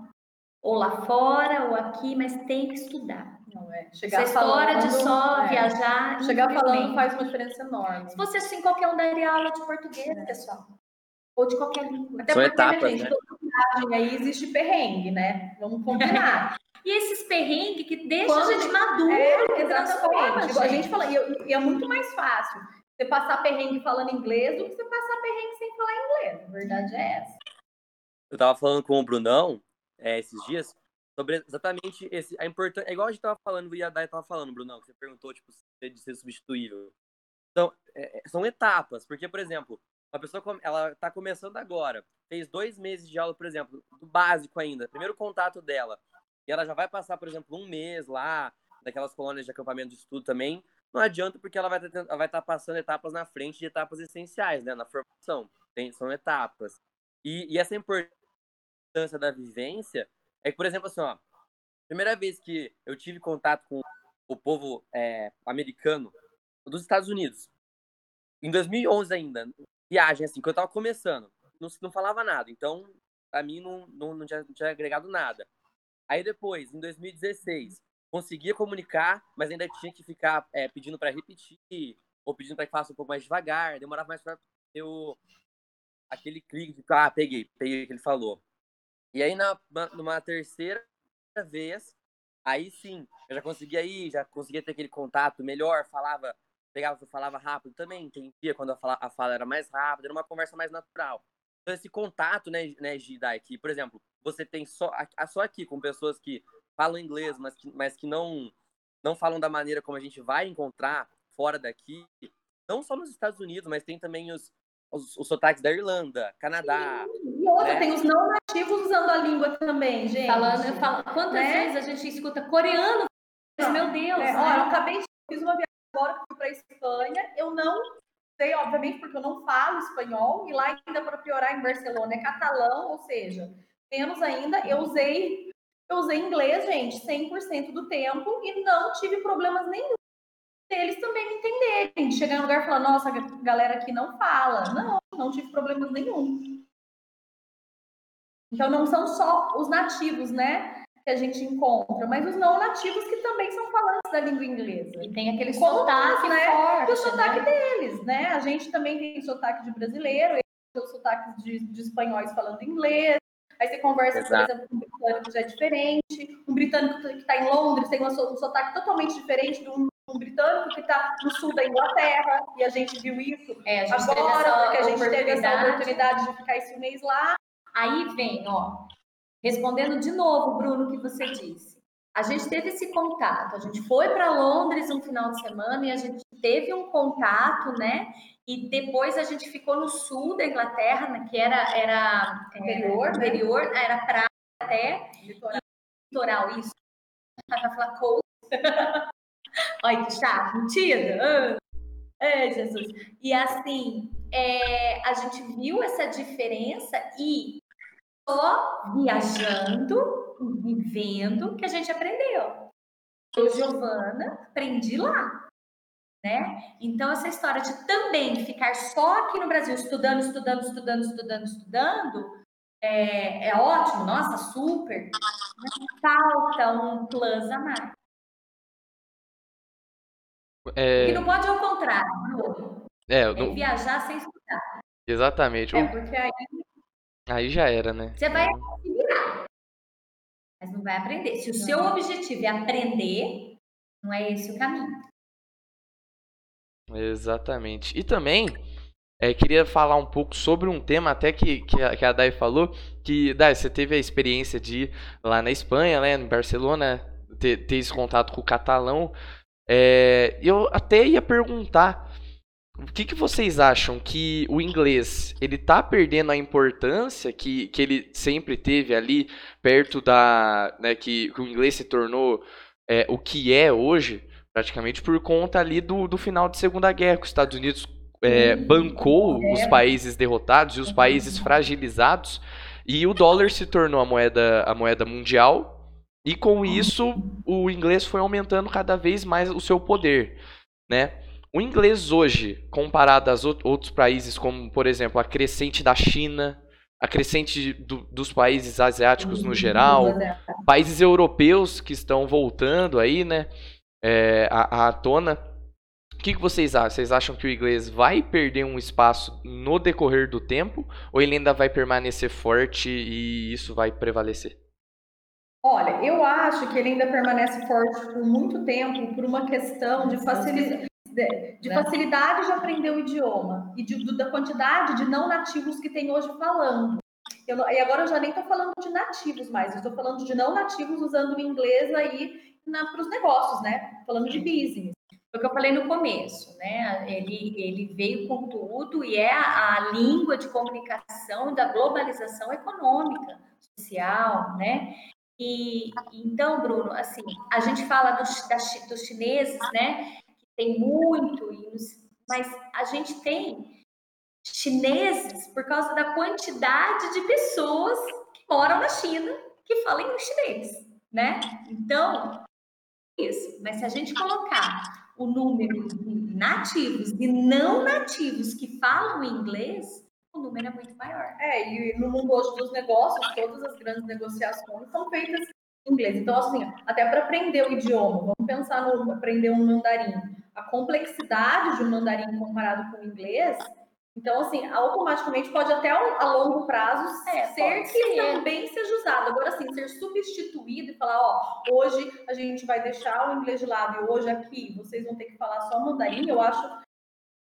Ou lá fora, ou aqui, mas tem que estudar. Não é. Chegar Essa história falando, de só é. viajar. Chegar falando faz uma diferença enorme. Se fosse assim, qualquer um daria aula de português, é. pessoal. Ou de qualquer língua. Até São porque, etapas, né, gente, né? Viagem aí existe perrengue, né? Vamos combinar. *laughs* e esses perrengues que deixam a gente maduro. É, exatamente. A gente fala, e, é muito mais fácil você passar perrengue falando inglês do que você passar perrengue sem falar inglês. A verdade é essa. Eu tava falando com o Brunão é, esses dias sobre exatamente esse, a importância. É igual a gente tava falando, e a Dai tava falando, Brunão, que você perguntou, tipo, de ser substituível. Então, é, é, são etapas, porque, por exemplo, uma pessoa, ela tá começando agora, fez dois meses de aula, por exemplo, do básico ainda, primeiro contato dela, e ela já vai passar, por exemplo, um mês lá, daquelas colônias de acampamento de estudo também, não adianta porque ela vai estar vai tá passando etapas na frente de etapas essenciais, né, na formação, tem, são etapas. E, e essa importância da vivência é que, por exemplo, assim, ó, primeira vez que eu tive contato com o povo é, americano dos Estados Unidos, em 2011 ainda, viagem, assim, que eu tava começando. Não, não falava nada. Então, pra mim, não, não, não, tinha, não tinha agregado nada. Aí depois, em 2016, conseguia comunicar, mas ainda tinha que ficar é, pedindo para repetir, ou pedindo para que faça um pouco mais devagar, demorava mais para ter o, aquele clique de, ah, peguei, peguei o que ele falou. E aí, na, numa terceira vez, aí sim, eu já conseguia ir, já conseguia ter aquele contato melhor, falava pegava, falava rápido também, entendia quando a fala, a fala era mais rápida, era uma conversa mais natural. Então, esse contato, né, né Gida, que, por exemplo, você tem só, só aqui com pessoas que falam inglês, mas que, mas que não, não falam da maneira como a gente vai encontrar fora daqui, não só nos Estados Unidos, mas tem também os, os, os sotaques da Irlanda, Canadá. Sim. E outra, né? tem os não nativos usando a língua também, gente. Falando, eu falo, quantas né? vezes a gente escuta coreano? Meu Deus! É, né? Ó, eu acabei de fiz uma viagem agora que fui para a Espanha, eu não sei, obviamente, porque eu não falo espanhol, e lá ainda para piorar em Barcelona é catalão, ou seja, menos ainda, eu usei eu usei inglês, gente, 100% do tempo e não tive problemas nenhum. Eles também me entenderem, de chegar em lugar e falar, nossa, a galera aqui não fala. Não, não tive problemas nenhum. Então não são só os nativos, né? Que a gente encontra, mas os não nativos que também são falantes da língua inglesa. E tem aquele sotaque né? forte, o sotaque né? deles, né? A gente também tem sotaque de brasileiro, eles têm sotaque de, de espanhóis falando inglês. Aí você conversa, Exato. por exemplo, com um britânico que já é diferente. Um britânico que está em Londres tem um sotaque totalmente diferente de um, um britânico que está no sul da Inglaterra. E a gente viu isso é, agora, porque a gente teve essa oportunidade de ficar esse mês lá. Aí vem, ó, Respondendo de novo, Bruno, o que você disse. A gente teve esse contato, a gente foi para Londres um final de semana e a gente teve um contato, né? E depois a gente ficou no sul da Inglaterra, né, que era era interior, interior, né? era praia, até. Litoral, litoral isso. Vai falar coast. Olha que chato, mentira. É, Jesus. E assim, é, a gente viu essa diferença e só viajando, vivendo, que a gente aprendeu. Eu, Giovana, aprendi lá. Né? Então, essa história de também ficar só aqui no Brasil estudando, estudando, estudando, estudando, estudando, é, é ótimo, nossa, super. Mas falta um plus a mais. É... Que não pode é o contrário. É, é não... viajar sem estudar. Exatamente. É, porque aí... Aí já era, né? Você vai se virar, mas não vai aprender. Se o seu objetivo é aprender, não é esse o caminho. Exatamente. E também, é, queria falar um pouco sobre um tema até que, que, a, que a Dai falou, que, Dai, você teve a experiência de ir lá na Espanha, né, em Barcelona, ter, ter esse contato com o catalão. É, eu até ia perguntar, o que, que vocês acham que o inglês, ele tá perdendo a importância que, que ele sempre teve ali, perto da, né, que, que o inglês se tornou é, o que é hoje, praticamente por conta ali do, do final de Segunda Guerra, que os Estados Unidos é, bancou os países derrotados e os países fragilizados e o dólar se tornou a moeda, a moeda mundial e com isso o inglês foi aumentando cada vez mais o seu poder, né? O inglês hoje, comparado aos outros países, como por exemplo a crescente da China, a crescente do, dos países asiáticos no geral, países europeus que estão voltando aí, né, é, à, à tona, o que, que vocês acham? Vocês acham que o inglês vai perder um espaço no decorrer do tempo ou ele ainda vai permanecer forte e isso vai prevalecer? Olha, eu acho que ele ainda permanece forte por muito tempo por uma questão de facilidade. De, né? facilidade de aprender o idioma e de, da quantidade de não nativos que tem hoje falando. Eu, e agora eu já nem estou falando de nativos mais, eu estou falando de não nativos usando o inglês aí para os negócios, né? Falando de business. Foi o que eu falei no começo, né? Ele, ele veio com tudo e é a, a língua de comunicação da globalização econômica, social, né? E então, Bruno, assim, a gente fala dos, das, dos chineses, né? Tem muito, mas a gente tem chineses por causa da quantidade de pessoas que moram na China que falam chinês, né? Então, isso. Mas se a gente colocar o número de nativos e não nativos que falam inglês, o número é muito maior. É, e no mundo hoje dos negócios, todas as grandes negociações são feitas em inglês. Então, assim, até para aprender o idioma, vamos pensar no aprender um mandarim. A complexidade de um mandarim comparado com o inglês então, assim, automaticamente pode até a longo prazo é, ser que ser. também seja usado. Agora, assim, ser substituído e falar, ó, hoje a gente vai deixar o inglês de lado e hoje aqui vocês vão ter que falar só mandarim, eu acho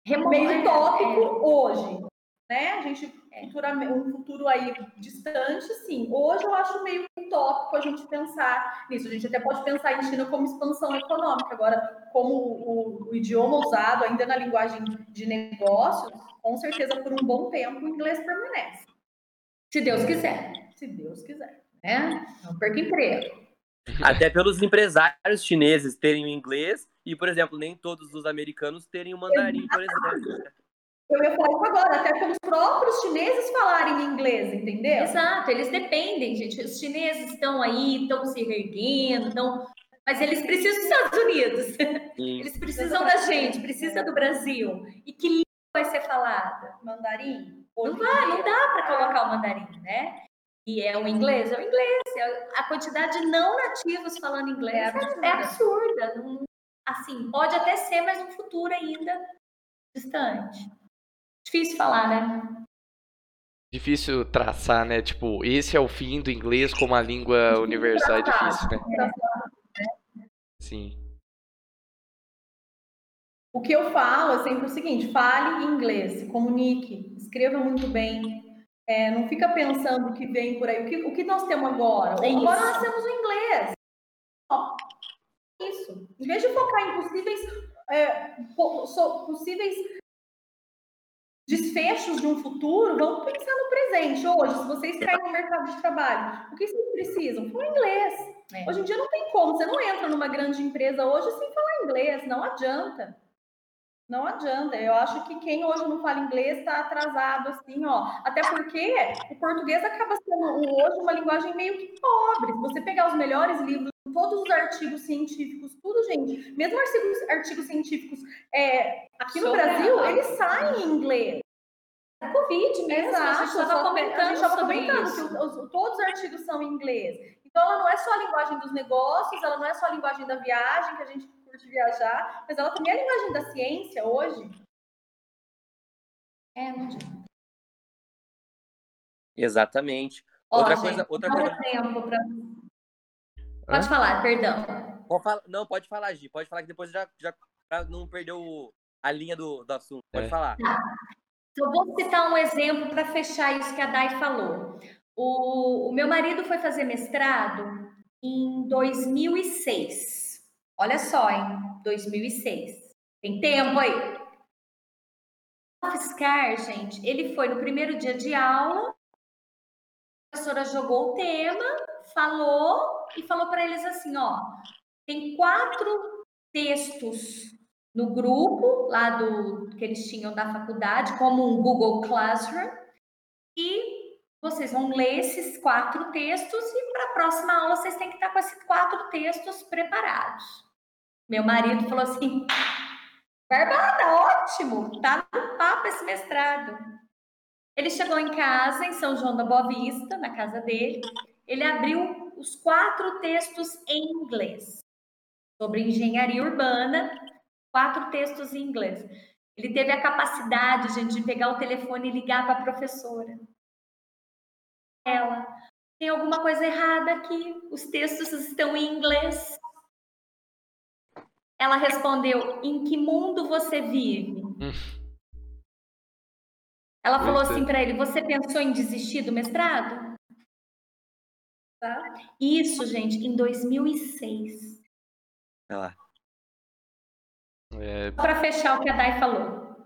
meio tópico é. hoje. Né? A gente, é. um futuro aí distante, sim. Hoje eu acho meio utópico a gente pensar nisso. A gente até pode pensar em China como expansão econômica. Agora, como o, o idioma usado ainda na linguagem de negócios, com certeza por um bom tempo o inglês permanece. Se Deus quiser. Se Deus quiser. Né? Não perca emprego. Até pelos empresários chineses terem o inglês e, por exemplo, nem todos os americanos terem o mandarim, por exemplo. Eu ia falar isso agora, até pelos próprios chineses falarem inglês, entendeu? Exato, eles dependem, gente. Os chineses estão aí, estão se erguendo, estão mas eles precisam dos Estados Unidos. Sim. Eles precisam da gente, precisam do Brasil. E que língua vai ser falada? Mandarim? Não vai, não dá para colocar o mandarim, né? E é o inglês? É o inglês. É a quantidade de não nativos falando inglês é absurda. É absurda. Assim, pode até ser, mas no futuro ainda distante. Difícil falar, né? Difícil traçar, né? Tipo, esse é o fim do inglês como a língua universal. É difícil, né? É. Sim. O que eu falo é sempre o seguinte: fale inglês, comunique, escreva muito bem. É, não fica pensando que vem por aí. O que, o que nós temos agora? É agora nós temos o inglês. Isso. Em vez de focar em possíveis, é, possíveis desfechos de um futuro, vamos pensar no presente. Hoje, se vocês caem no mercado de trabalho, o que vocês precisam? Falar inglês. É. Hoje em dia não tem como, você não entra numa grande empresa hoje sem falar inglês, não adianta. Não adianta. Eu acho que quem hoje não fala inglês está atrasado, assim, ó. Até porque o português acaba sendo hoje uma linguagem meio que pobre. Se você pegar os melhores livros, todos os artigos científicos, tudo, gente, mesmo artigos, artigos científicos é, aqui no Sobre Brasil, a... eles saem em inglês. Covid mesmo, Exato, a gente estava comentando, comentando isso. que os, todos os artigos são em inglês. Então, ela não é só a linguagem dos negócios, ela não é só a linguagem da viagem, que a gente curte viajar, mas ela também é a linguagem da ciência hoje. É, não adianta. Exatamente. Ó, outra gente, coisa, outra coisa. Tempo pra... Pode falar, perdão. Pode falar, não, pode falar, Gi. Pode falar que depois já, já não perdeu a linha do, do assunto. Pode é. falar. Tá. Então, vou citar um exemplo para fechar isso que a Dai falou. O, o meu marido foi fazer mestrado em 2006. Olha só, em 2006. Tem tempo aí. O Fiscar, gente, ele foi no primeiro dia de aula, a professora jogou o tema, falou e falou para eles assim, ó, tem quatro textos no grupo lá do que eles tinham da faculdade, como um Google Classroom, e vocês vão ler esses quatro textos e para a próxima aula vocês têm que estar com esses quatro textos preparados. Meu marido falou assim: Barbara, ótimo, tá no papo esse mestrado. Ele chegou em casa, em São João da Boa Vista, na casa dele. Ele abriu os quatro textos em inglês sobre engenharia urbana quatro textos em inglês. Ele teve a capacidade, gente, de pegar o telefone e ligar para a professora. Ela, tem alguma coisa errada aqui, os textos estão em inglês. Ela respondeu: Em que mundo você vive? Hum. Ela falou assim para ele: Você pensou em desistir do mestrado? Tá? Isso, gente, em 2006. Ela. É... Para fechar o que a Dai falou.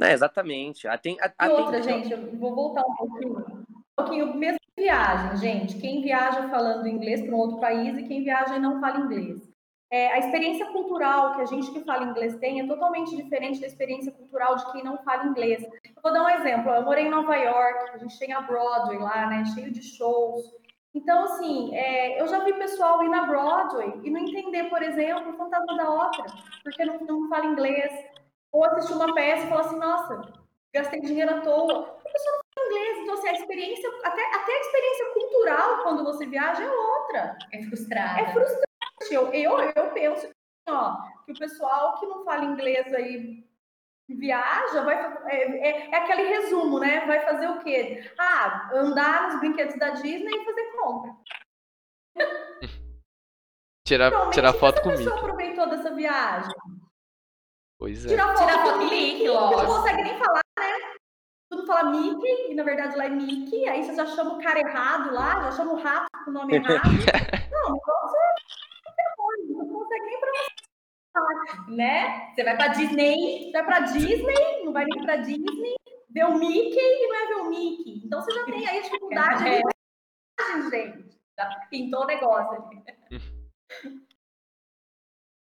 É, exatamente. A, tem, a, a e outra, tem... gente, eu vou voltar um pouquinho. Um pouquinho, mesmo viagem, gente. Quem viaja falando inglês para um outro país e quem viaja e não fala inglês. É, a experiência cultural que a gente que fala inglês tem é totalmente diferente da experiência cultural de quem não fala inglês. Eu vou dar um exemplo. Eu morei em Nova York, a gente tem a Broadway lá, né, cheio de shows. Então, assim, é, eu já vi pessoal ir na Broadway e não entender, por exemplo, o Fantasma da Ópera, porque não, não fala inglês. Ou assistir uma peça e falar assim, nossa, gastei dinheiro à toa. A pessoa não fala inglês. Então, assim, a experiência, até, até a experiência cultural quando você viaja é outra. É frustrante. É frustrante. Eu, eu, eu penso ó, que o pessoal que não fala inglês aí viaja, vai, é, é, é, aquele resumo, né? Vai fazer o quê? Ah, andar nos brinquedos da Disney e fazer compra. *laughs* tirar, tirar foto comigo. Você aproveitou dessa viagem? Pois é. Tirar foto, tirar foto com Mickey, lógico. não consegue nem falar, né? Tudo fala Mickey, e na verdade lá é Mickey, aí você já chama o cara errado lá, já chama o rato com o nome errado. *laughs* não, o negócio é não consegue nem pronunciar né? Você vai para Disney, vai para Disney, não vai nem para Disney, ver o Mickey e não é ver o Mickey. Então você já tem aí dificuldade é. de gente. Já pintou o negócio ali.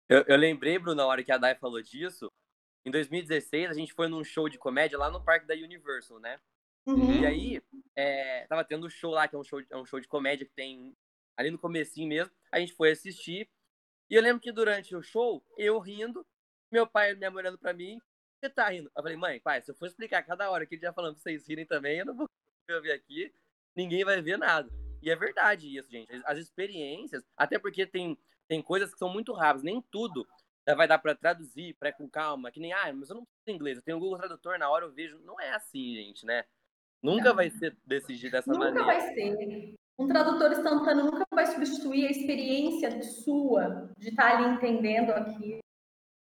Eu, eu lembrei, Bruno, na hora que a Dai falou disso, em 2016 a gente foi num show de comédia lá no parque da Universal, né? Uhum. E aí, é, tava tendo um show lá, que é um show, é um show de comédia que tem ali no comecinho mesmo. A gente foi assistir. E eu lembro que durante o show, eu rindo, meu pai me olhando pra mim, você tá rindo? Eu falei, mãe, pai, se eu for explicar cada hora que ele já falando pra vocês rirem também, eu não vou *laughs* ver aqui, ninguém vai ver nada. E é verdade isso, gente. As experiências, até porque tem, tem coisas que são muito rápidas, nem tudo vai dar para traduzir, para com calma, que nem, ah, mas eu não preciso inglês, eu tenho o Google Tradutor, na hora eu vejo. Não é assim, gente, né? Nunca não. vai ser desse jeito, dessa Nunca maneira. Nunca vai ser. Um tradutor instantâneo nunca vai substituir a experiência sua de estar ali entendendo aquilo,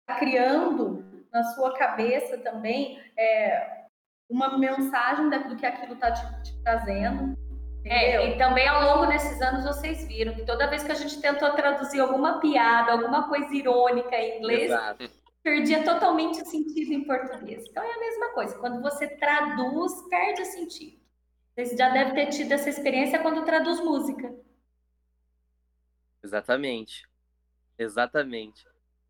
tá criando na sua cabeça também é, uma mensagem do que aquilo está te, te, trazendo. É, e também ao longo desses anos vocês viram que toda vez que a gente tentou traduzir alguma piada, alguma coisa irônica em inglês, Exato. perdia totalmente o sentido em português. Então é a mesma coisa, quando você traduz, perde o sentido. Você já deve ter tido essa experiência quando traduz música. Exatamente. Exatamente.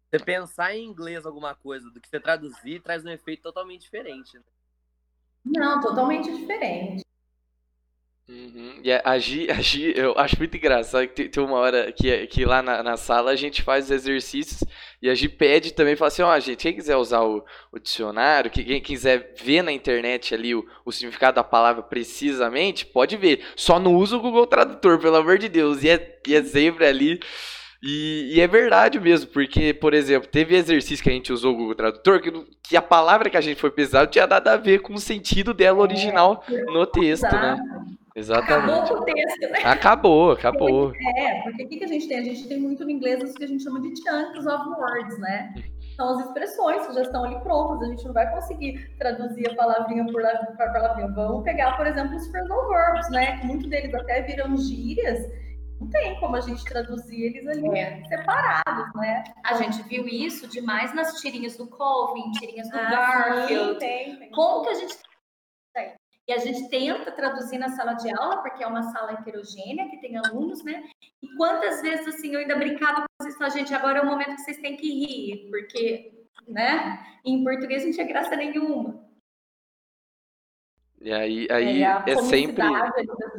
Você pensar em inglês alguma coisa do que você traduzir traz um efeito totalmente diferente. Né? Não, totalmente diferente. Uhum. E a Gi, a Gi, eu acho muito engraçado que tem, uma hora que, que lá na, na, sala a gente faz os exercícios e a Gi pede também, fala assim, ó, oh, gente, quem quiser usar o, o dicionário, quem quiser ver na internet ali o, o significado da palavra precisamente, pode ver. Só não usa o Google Tradutor, pelo amor de Deus. E é, e é sempre ali e, e, é verdade mesmo, porque, por exemplo, teve exercício que a gente usou o Google Tradutor que, que a palavra que a gente foi pesquisar tinha nada a ver com o sentido dela é, original no texto, né? Exatamente. Acabou o texto, né? Acabou, acabou. É, porque o que, a gente tem? A gente tem muito no inglês isso que a gente chama de chunks of words, né? São as expressões que já estão ali prontas, a gente não vai conseguir traduzir a palavrinha por palavrinha. Vamos pegar, por exemplo, os phrasal verbs, né? Que muitos deles até viram gírias não tem como a gente traduzir eles ali é. separados, né? A gente viu isso demais nas tirinhas do Colvin, tirinhas do ah, Garfield. Sim, tem, tem. Como que a gente e a gente tenta traduzir na sala de aula, porque é uma sala heterogênea, que tem alunos, né? E quantas vezes, assim, eu ainda brincava com vocês, falava, gente, agora é o momento que vocês têm que rir, porque, né? Em português não tinha graça nenhuma. E aí, aí é, é sempre.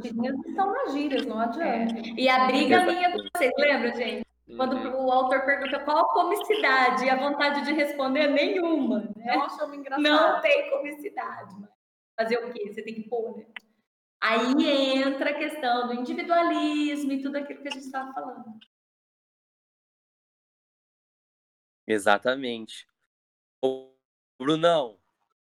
Estão nas gírias, não adianta. É. E a briga minha com vocês, lembra, gente? Quando uhum. o autor pergunta qual a comicidade e a vontade de responder nenhuma. Né? Nossa, eu engraçado. Não tem comicidade. Fazer o quê? Você tem que pôr, né? Aí entra a questão do individualismo e tudo aquilo que a gente estava falando. Exatamente. Ô, Brunão,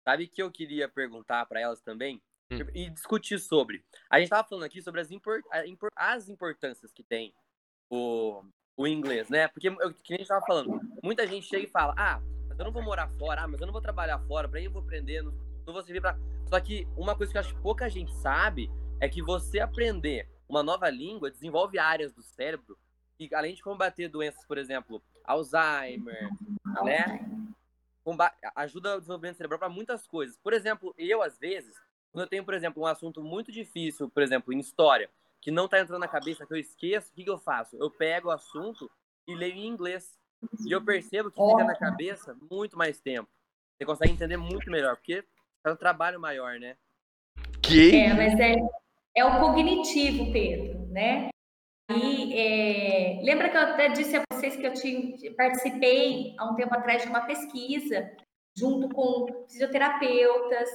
Sabe que eu queria perguntar para elas também hum. e discutir sobre. A gente estava falando aqui sobre as, import, as importâncias que tem o, o inglês, né? Porque, eu, que a gente estava falando, muita gente chega e fala: ah, mas eu não vou morar fora, ah, mas eu não vou trabalhar fora, para aí eu vou aprender, não, servir para. Só que uma coisa que eu acho que pouca gente sabe é que você aprender uma nova língua desenvolve áreas do cérebro e além de combater doenças, por exemplo, Alzheimer, né? ajuda o desenvolvimento cerebral para muitas coisas. Por exemplo, eu, às vezes, quando eu tenho, por exemplo, um assunto muito difícil, por exemplo, em história, que não está entrando na cabeça, que eu esqueço, o que, que eu faço? Eu pego o assunto e leio em inglês. E eu percebo que fica na cabeça muito mais tempo. Você consegue entender muito melhor, porque é um trabalho maior, né? Que? É, mas é, é o cognitivo, Pedro, né? E é, lembra que eu até disse a vocês que eu tinha, participei há um tempo atrás de uma pesquisa junto com fisioterapeutas,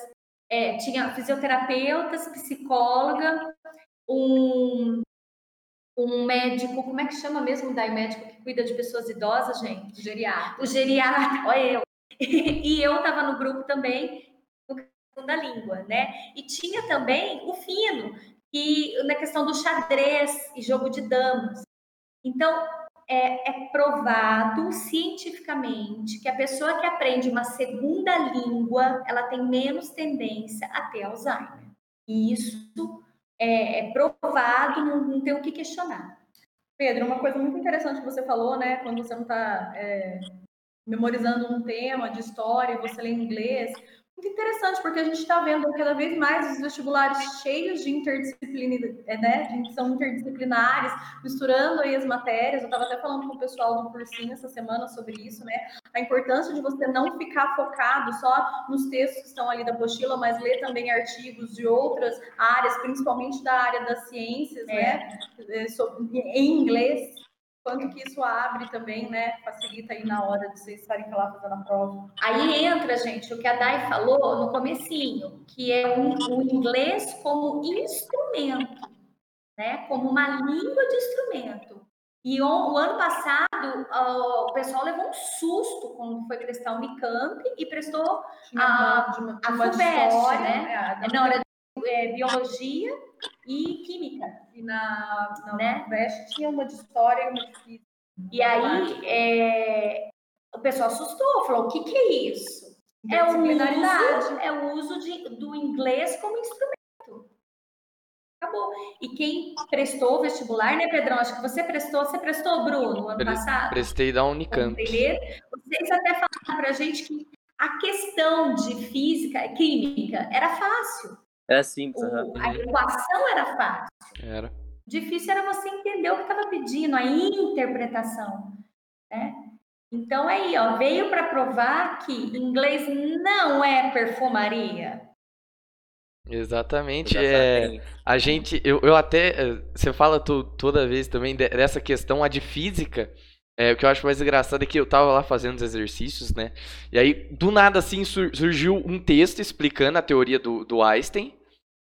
é, tinha fisioterapeutas, psicóloga, um, um médico, como é que chama mesmo daí médico que cuida de pessoas idosas, gente? Geriatra. O geriatra, olha eu. *laughs* e eu estava no grupo também da língua, né? E tinha também o fino, e na questão do xadrez e jogo de damas. Então, é, é, provado cientificamente que a pessoa que aprende uma segunda língua, ela tem menos tendência a ter Alzheimer. E isso é, é provado, não, não tem o que questionar. Pedro, uma coisa muito interessante que você falou, né? Quando você não está é, memorizando um tema de história, você lê em inglês, muito interessante, porque a gente está vendo cada vez mais os vestibulares cheios de interdisciplina, é, né, de, são interdisciplinares, misturando aí as matérias. Eu estava até falando com o pessoal do cursinho essa semana sobre isso, né? A importância de você não ficar focado só nos textos que estão ali da apostila, mas ler também artigos de outras áreas, principalmente da área das ciências, é. né? É, em inglês quanto que isso abre também, né? Facilita aí na hora de vocês estarem lá fazendo a prova. Aí entra, gente, o que a Dai falou no comecinho, que é o, o inglês como instrumento, né? Como uma língua de instrumento. E o, o ano passado, o pessoal levou um susto quando foi prestar o Unicamp e prestou a, a, uma, a FUVEST, né? É, na hora de é, biologia e química. E na, na né? Tinha uma de história e uma de física. E aí é, o pessoal assustou, falou: o que, que é isso? É o uso, é o uso de, do inglês como instrumento. acabou. E quem prestou o vestibular, né, Pedrão? Acho que você prestou, você prestou, Bruno, ano passado? Prestei da Unicamp. Vocês até falaram pra gente que a questão de física, química, era fácil. Era simples. O, a equação era fácil. Era. Difícil era você entender o que estava pedindo, a interpretação. Né? Então aí, ó, veio para provar que inglês não é perfumaria. Exatamente. Exatamente. É, a gente, eu, eu até, eh, você fala tu, toda vez também dessa questão a de física. É, o que eu acho mais engraçado é que eu tava lá fazendo os exercícios, né? E aí, do nada, assim, surgiu um texto explicando a teoria do, do Einstein.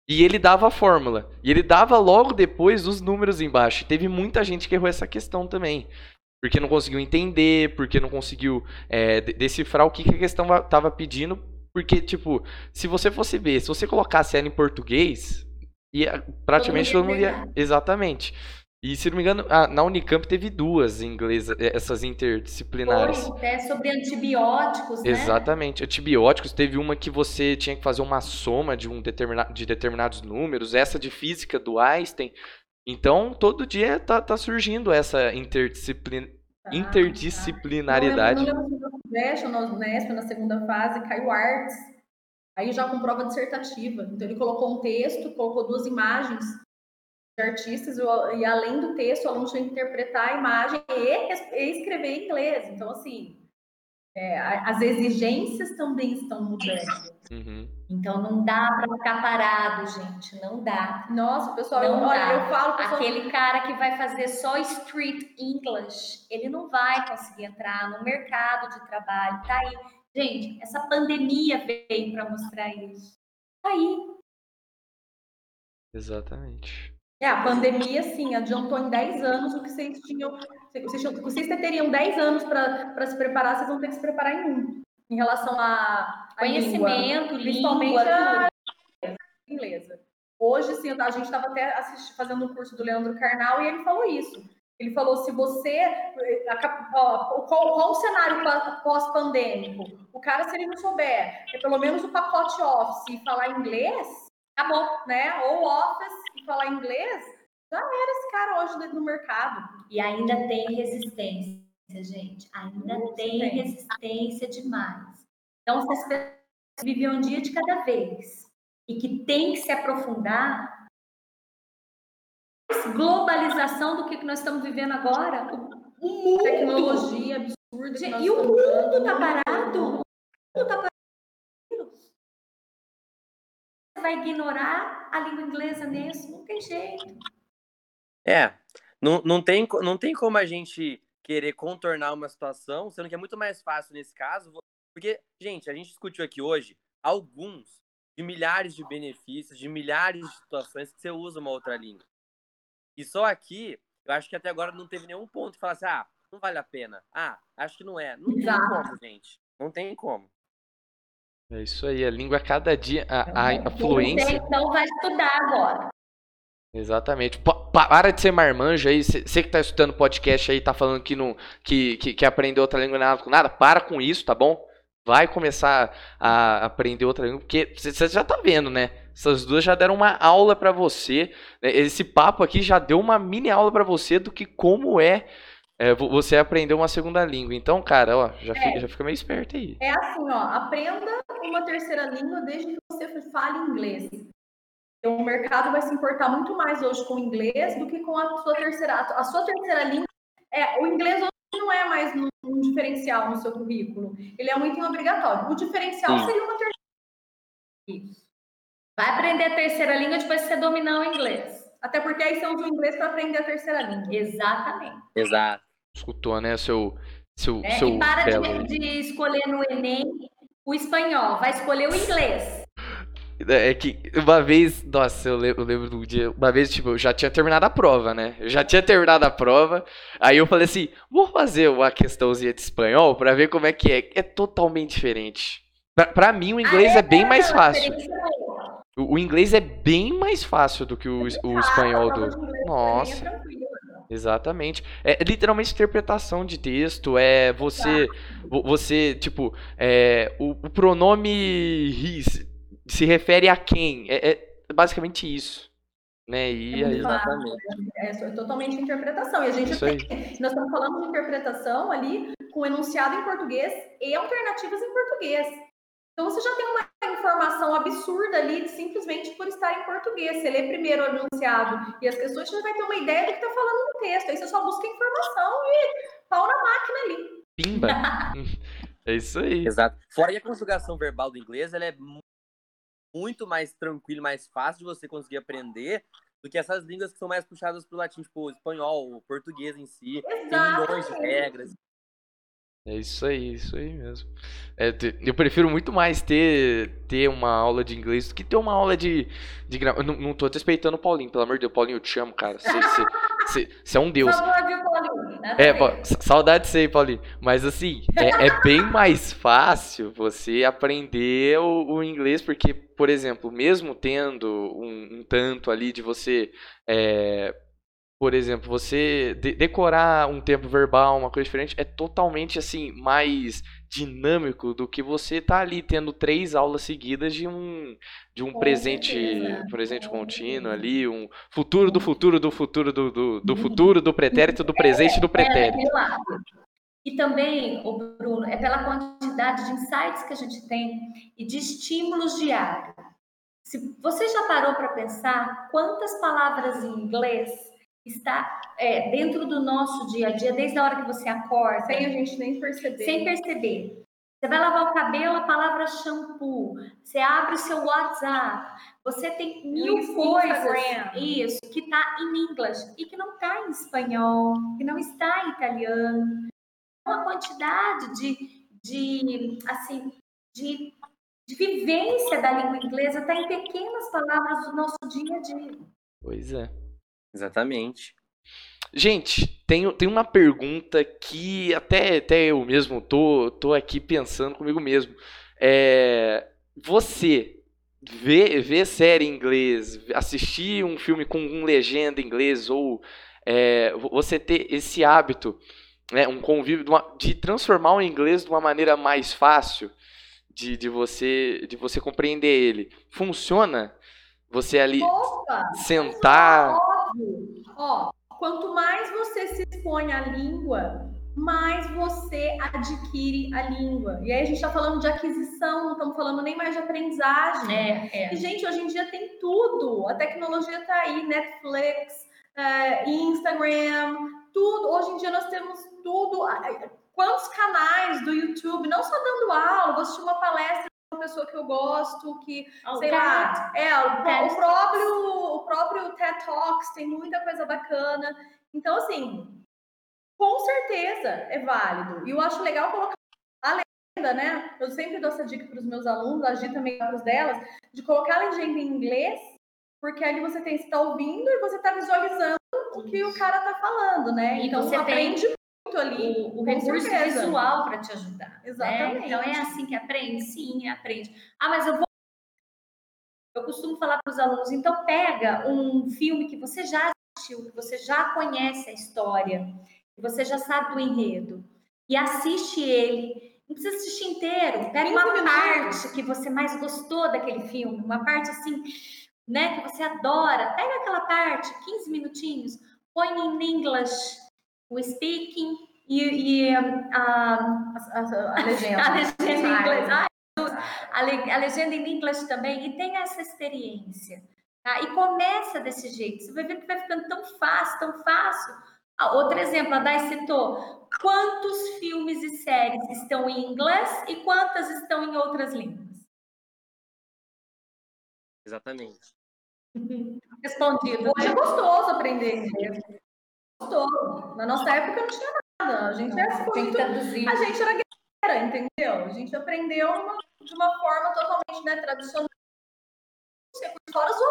E ele dava a fórmula. E ele dava logo depois os números embaixo. E teve muita gente que errou essa questão também. Porque não conseguiu entender, porque não conseguiu é, decifrar o que, que a questão estava pedindo. Porque, tipo, se você fosse ver, se você colocasse ela em português, ia, praticamente todo mundo ia. Exatamente. E se não me engano, na Unicamp teve duas em inglês, é, essas interdisciplinares. Foi, é sobre antibióticos, né? Exatamente. Antibióticos, teve uma que você tinha que fazer uma soma de, um determina, de determinados números, essa de física do Einstein. Então, todo dia tá, tá surgindo essa interdisciplin, ah, interdisciplinaridade. Tá. No Unesp, na segunda fase, caiu artes. Aí já com prova dissertativa. Então, ele colocou um texto, colocou duas imagens artistas e além do texto, o aluno tinha que interpretar a imagem e, escrever em inglês. Então, assim, é, as exigências também estão mudando. Uhum. Então, não dá para ficar parado, gente. Não dá. Nossa, pessoal, não olha, dá. eu falo... Pessoal... Aquele cara que vai fazer só street English, ele não vai conseguir entrar no mercado de trabalho. Tá aí. Gente, essa pandemia veio para mostrar isso. Tá aí. Exatamente. É, a pandemia, sim, adiantou em 10 anos o que vocês tinham. Vocês, vocês teriam 10 anos para se preparar, vocês vão ter que se preparar em um. Em relação a, a conhecimento, língua, principalmente língua, a inglesa. Hoje, sim, a gente estava até assistindo, fazendo um curso do Leandro Carnal e ele falou isso. Ele falou: se você. Qual, qual o cenário pós-pandêmico? O cara, se ele não souber, é pelo menos o pacote Office e falar inglês, acabou, né? Ou Office e falar inglês, já era esse cara hoje no mercado. E ainda tem resistência, gente. Ainda Muito tem bem. resistência demais. Então, se as pessoas vivem um dia de cada vez e que tem que se aprofundar, globalização do que nós estamos vivendo agora, o mundo, tecnologia absurda. E o mundo está parado. O mundo está parado vai ignorar a língua inglesa nisso? Não tem jeito. É, não, não, tem, não tem como a gente querer contornar uma situação, sendo que é muito mais fácil nesse caso, porque, gente, a gente discutiu aqui hoje alguns de milhares de benefícios, de milhares de situações que você usa uma outra língua. E só aqui, eu acho que até agora não teve nenhum ponto que falasse, ah, não vale a pena. Ah, acho que não é. Não tem como, gente. Não tem como. É isso aí, a língua cada dia, a, a, a fluência. Então vai estudar agora. Exatamente. Para de ser marmanja aí. Você que tá escutando podcast aí, tá falando que, não, que, que, que aprendeu outra língua nada com nada. Para com isso, tá bom? Vai começar a aprender outra língua, porque você já tá vendo, né? Essas duas já deram uma aula para você. Né? Esse papo aqui já deu uma mini aula para você do que como é é, você aprendeu uma segunda língua. Então, cara, ó, já, é. fica, já fica meio esperto aí. É assim, ó, aprenda uma terceira língua desde que você fale inglês. O mercado vai se importar muito mais hoje com o inglês do que com a sua terceira. A sua terceira língua, é, o inglês hoje não é mais um, um diferencial no seu currículo. Ele é um item obrigatório. O diferencial Sim. seria uma terceira língua. Vai aprender a terceira língua depois que você dominar o inglês. Até porque aí você usa o inglês para aprender a terceira língua. Exatamente. Exato escutou, né? Seu, seu, é, seu e para de, de, escolher no Enem o espanhol, vai escolher o inglês. É que uma vez, nossa, eu lembro, eu lembro do dia, uma vez, tipo, eu já tinha terminado a prova, né? Eu já tinha terminado a prova, aí eu falei assim, vou fazer uma questãozinha de espanhol para ver como é que é. É totalmente diferente. Pra, pra mim, o inglês ah, é, é, bem mais fácil. O, o, inglês é bem mais fácil do que o, o espanhol do. Nossa. Exatamente. É literalmente interpretação de texto, é você, você tipo, é, o, o pronome his se refere a quem? É, é basicamente isso. Né? E é aí... Exatamente. É, é, totalmente interpretação. E a gente tem, *laughs* nós estamos falando de interpretação ali com enunciado em português e alternativas em português. Então você já tem uma informação absurda ali simplesmente por estar em português. Você lê primeiro o enunciado e as questões, você já vai ter uma ideia do que está falando no texto. Aí você só busca informação e pau na máquina ali. Pimba! *laughs* é isso aí. Exato. Fora que a conjugação verbal do inglês, ela é muito mais tranquila, mais fácil de você conseguir aprender do que essas línguas que são mais puxadas para o latim, tipo o espanhol, o português em si. Exato. Tem milhões de regras. É isso aí, isso aí mesmo. É, eu prefiro muito mais ter, ter uma aula de inglês do que ter uma aula de, de gramática. Não, não tô respeitando o Paulinho, pelo amor de Deus. Paulinho, eu te amo, cara. Você é um deus. Né, é, saudade de ser, Paulinho. Mas assim, é, é, bem mais fácil você aprender o, o, inglês, porque, por exemplo, mesmo tendo um, um tanto ali de você. É, por exemplo, você de decorar um tempo verbal, uma coisa diferente, é totalmente assim mais dinâmico do que você tá ali tendo três aulas seguidas de um de um Com presente certeza. presente contínuo ali, um futuro do futuro do futuro do, do, do futuro do pretérito do presente do é, pretérito. É, e também, o Bruno, é pela quantidade de insights que a gente tem e de estímulos diários. Se você já parou para pensar quantas palavras em inglês está é, dentro do nosso dia a dia, desde a hora que você acorda. Sem a gente nem perceber. Sem perceber. Você vai lavar o cabelo, a palavra shampoo. Você abre o seu WhatsApp. Você tem mil isso, coisas. Instagram. Isso, que está em inglês e que não está em espanhol, que não está em italiano. Uma quantidade de, de assim, de, de vivência da língua inglesa está em pequenas palavras do nosso dia a dia. Pois é. Exatamente. Gente, tem, tem uma pergunta que até, até eu mesmo tô, tô aqui pensando comigo mesmo. É, você vê, vê série em inglês, assistir um filme com um legenda em inglês, ou é, você ter esse hábito, né, um convívio de, uma, de, transformar o inglês de uma maneira mais fácil de, de, você, de você compreender ele. Funciona? Você ali Opa, sentar. Óbvio. Ó, quanto mais você se expõe à língua, mais você adquire a língua. E aí a gente está falando de aquisição, não estamos falando nem mais de aprendizagem. É, é. E, gente, hoje em dia tem tudo. A tecnologia está aí, Netflix, é, Instagram, tudo. Hoje em dia nós temos tudo. Quantos canais do YouTube, não só dando aula, vou assistir uma palestra pessoa que eu gosto, que, oh, sei lá, é, o, o, próprio, o próprio TED Talks tem muita coisa bacana. Então, assim, com certeza é válido. E eu acho legal colocar a legenda, né? Eu sempre dou essa dica para os meus alunos, a Gi também para os delas, de colocar a legenda em inglês, porque ali você tem está ouvindo e você está visualizando o que o cara está falando, né? Então, você aprende tem ali o, o recurso certeza. visual para te ajudar. Né? Exatamente. Né? Então é assim que aprende? Sim, aprende. Ah, mas eu vou. Eu costumo falar para os alunos, então pega um filme que você já assistiu, que você já conhece a história, que você já sabe do enredo, e assiste ele. Não precisa assistir inteiro, pega uma parte que você mais gostou daquele filme, uma parte assim, né, que você adora. Pega aquela parte, 15 minutinhos, põe em inglês o speaking e, e a, a, a, a, *laughs* legenda. a legenda em inglês. Ai, a, le, a legenda em inglês também. E tem essa experiência. Tá? E começa desse jeito. Você vai ver que vai ficando tão fácil, tão fácil. Ah, outro exemplo, a Dai citou. Quantos filmes e séries estão em inglês e quantas estão em outras línguas? Exatamente. Respondido. Hoje é gostoso aprender inglês todo. Na nossa época não tinha nada. A gente era muito... A gente era guerreira, entendeu? A gente aprendeu uma, de uma forma totalmente né, tradicional. Fora os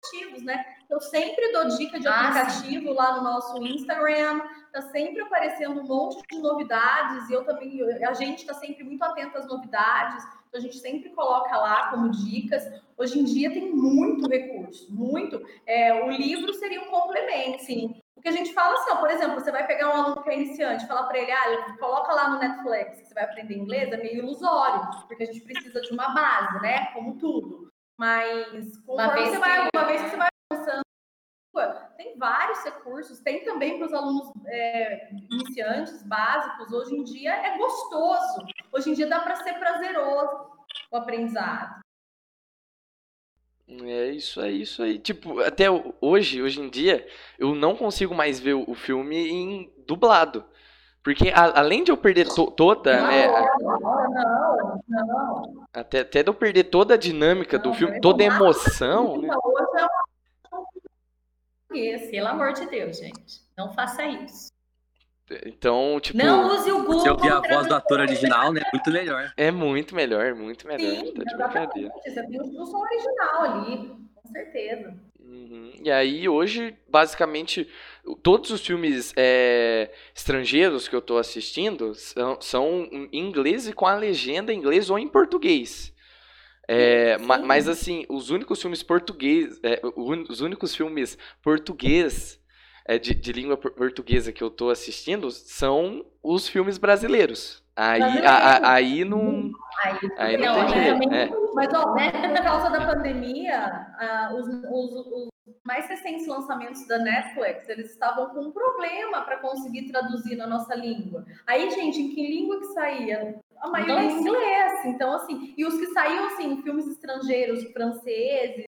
aplicativos, né? Eu sempre dou dica de ah, aplicativo lá no nosso Instagram. Tá sempre aparecendo um monte de novidades e eu também, a gente está sempre muito atento às novidades. Então a gente sempre coloca lá como dicas. Hoje em dia tem muito recurso, muito. É, o livro seria um complemento, sim. Porque a gente fala assim, ó, por exemplo, você vai pegar um aluno que é iniciante, falar para ele, ah, coloca lá no Netflix, que você vai aprender inglês, é meio ilusório, porque a gente precisa de uma base, né? Como tudo. Mas uma vez, você vai, uma vez que você vai vários recursos, tem também para os alunos é, iniciantes, básicos. Hoje em dia é gostoso, hoje em dia dá para ser prazeroso o aprendizado. É isso aí, isso aí. Tipo, até hoje, hoje em dia, eu não consigo mais ver o filme em dublado. Porque a, além de eu perder to, toda. Não, né, não, não. Até, até de eu perder toda a dinâmica do filme, é toda a emoção. Né? Hoje é Pelo amor de Deus, gente. Não faça isso. Então, tipo. Não use o Google. Se ouvir a voz do ator original, né? Muito melhor. É muito melhor, muito melhor. Sim, tá de brincadeira. Você tem o som original ali, com certeza. Uhum. E aí, hoje, basicamente, todos os filmes é, estrangeiros que eu tô assistindo são, são em inglês e com a legenda em inglês ou em português. É, mas assim, os únicos filmes português, é, os únicos filmes português é, de, de, língua portuguesa que eu tô assistindo são os filmes brasileiros. Aí, a, a, aí não. Aí, aí não, não tem jeito. É. Mas, ó, né, por causa da *laughs* pandemia, uh, os, os, os, mais recentes lançamentos da Netflix, eles estavam com um problema para conseguir traduzir na nossa língua. Aí, gente, em que língua que saía? A maioria em inglês. Então, assim, e os que saíam, assim, filmes estrangeiros, franceses,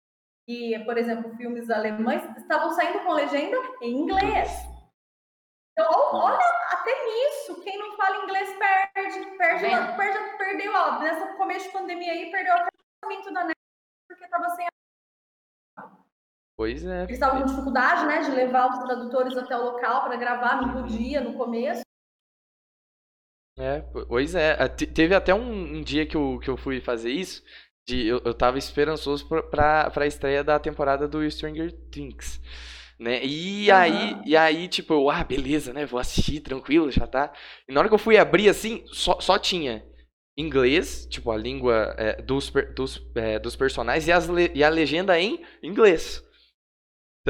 e, por exemplo, filmes alemães estavam saindo com legenda em inglês. Então, olha, até nisso, quem não fala inglês perde, perde, tá perde perdeu, ó, nessa começo de pandemia aí, perdeu o tratamento da net porque estava sem Pois é. Eles estavam com dificuldade, né, de levar os tradutores até o local para gravar, não podia no começo. É, pois é. Teve até um, um, dia que eu, que eu fui fazer isso, de, eu, eu tava esperançoso para a estreia da temporada do Stranger Things. Né? E uhum. aí, e aí, tipo, eu, ah, beleza, né? Vou assistir tranquilo, já tá. E na hora que eu fui abrir assim, só, só tinha inglês, tipo, a língua é, dos, dos, é, dos personagens e, as, e a legenda em inglês.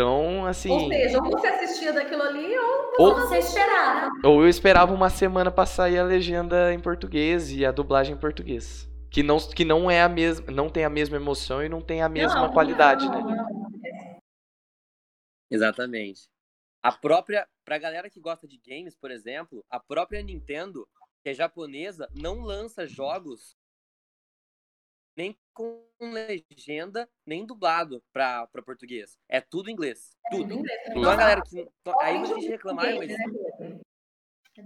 Então, assim. Ou seja, ou você assistia daquilo ali, ou, ou você esperava. Ou eu esperava uma semana pra sair a legenda em português e a dublagem em português. Que não, que não é a mesma, não tem a mesma emoção e não tem a mesma não, qualidade, não, né? Não. Exatamente. A própria, pra galera que gosta de games, por exemplo, a própria Nintendo, que é japonesa, não lança jogos nem com legenda, nem dublado pra, pra português. É tudo inglês. É tudo. inglês. Então a galera que. Aí muita gente reclamar, mas. Né?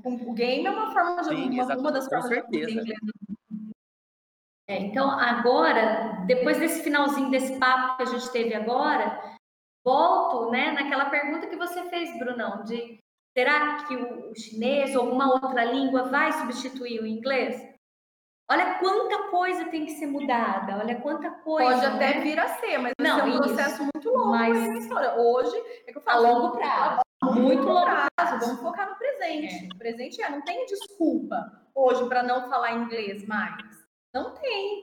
O game é uma forma de. Sim, uma, uma das formas certeza. de é, então, agora, depois desse finalzinho desse papo que a gente teve agora, volto né, naquela pergunta que você fez, Brunão, de será que o chinês ou alguma outra língua vai substituir o inglês? Olha quanta coisa tem que ser mudada, olha quanta coisa. Pode até né? vir a ser, mas não, é um processo muito longo. Mas hoje é que eu falo, a longo prazo. Muito, muito longo prazo. prazo. Vamos focar no presente. É. O presente é, não tem desculpa hoje para não falar inglês mais. Não tem.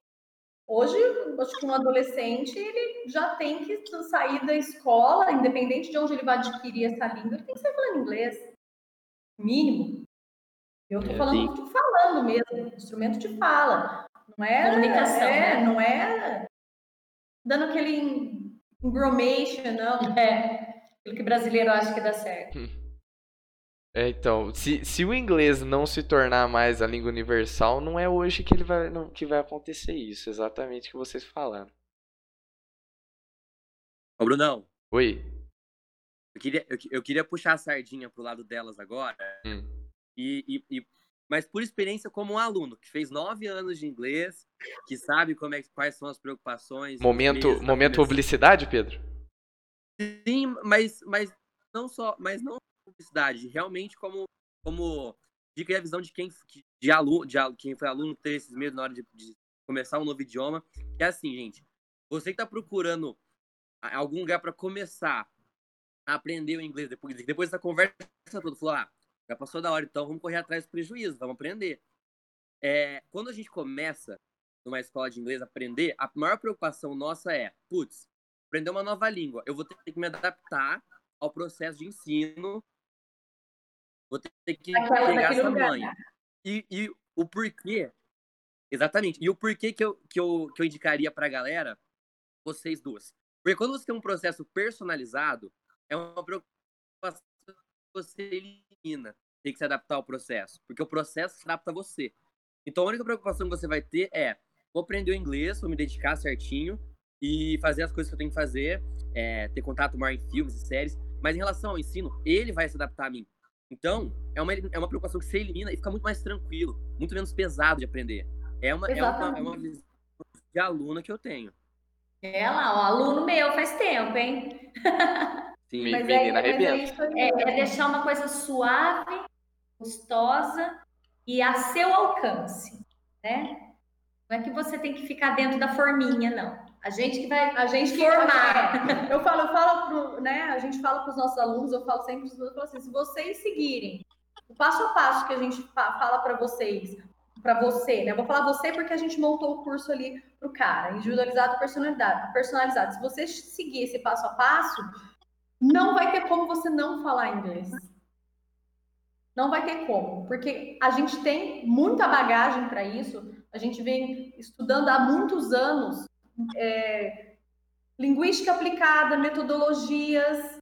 Hoje, acho que um adolescente ele já tem que sair da escola, independente de onde ele vai adquirir essa língua, ele tem que saber falando inglês. Mínimo. Eu estou é, falando, tô falando mesmo, instrumento de fala. Não é. Comunicação. É, né? Não é dando aquele engromation, não. *laughs* É. Aquilo que brasileiro acha que dá certo. É, então, se, se o inglês não se tornar mais a língua universal, não é hoje que ele vai, não, que vai acontecer isso, exatamente o que vocês falaram. Ô, Brunão. Oi. Eu queria, eu, eu queria puxar a sardinha pro lado delas agora. Hum. E, e, e, mas por experiência como um aluno que fez nove anos de inglês, que sabe como é, quais são as preocupações. Momento, momento publicidade, Pedro? Sim, mas, mas não só, mas não publicidade, realmente como, como dica e a visão de quem, de aluno, de quem foi aluno ter esses medos na hora de, de, começar um novo idioma. Que é assim, gente, você que está procurando algum lugar para começar a aprender o inglês depois, depois dessa conversa toda, falou, ah, já passou da hora, então vamos correr atrás do prejuízo, vamos aprender. É, quando a gente começa numa escola de inglês aprender, a maior preocupação nossa é, putz, aprender uma nova língua, eu vou ter que me adaptar ao processo de ensino Vou ter que pegar essa lugar. manha. E, e o porquê, exatamente, e o porquê que eu, que eu, que eu indicaria pra galera, vocês duas. Porque quando você tem um processo personalizado, é uma você elimina. Tem que se adaptar ao processo, porque o processo se adapta a você. Então a única preocupação que você vai ter é: vou aprender o inglês, vou me dedicar certinho e fazer as coisas que eu tenho que fazer, é, ter contato maior em filmes e séries. Mas em relação ao ensino, ele vai se adaptar a mim. Então, é uma, é uma preocupação que você elimina e fica muito mais tranquilo, muito menos pesado de aprender. É uma, é uma, é uma visão de aluna que eu tenho. É lá, ó, aluno meu faz tempo, hein? *laughs* Sim, mas menina é, arrebenta. É, é, é deixar uma coisa suave, gostosa e a seu alcance, né? Não é que você tem que ficar dentro da forminha, não. A gente que vai a gente formar. É, *laughs* eu falo, eu falo pro, né? A gente fala para os nossos alunos, eu falo sempre para os alunos, assim, se vocês seguirem o passo a passo que a gente fala para vocês, para você, né? Eu vou falar você porque a gente montou o curso ali para o cara, individualizado, personalidade, personalizado. Se você seguir esse passo a passo, não vai ter como você não falar inglês. Não vai ter como, porque a gente tem muita bagagem para isso. A gente vem estudando há muitos anos é, linguística aplicada, metodologias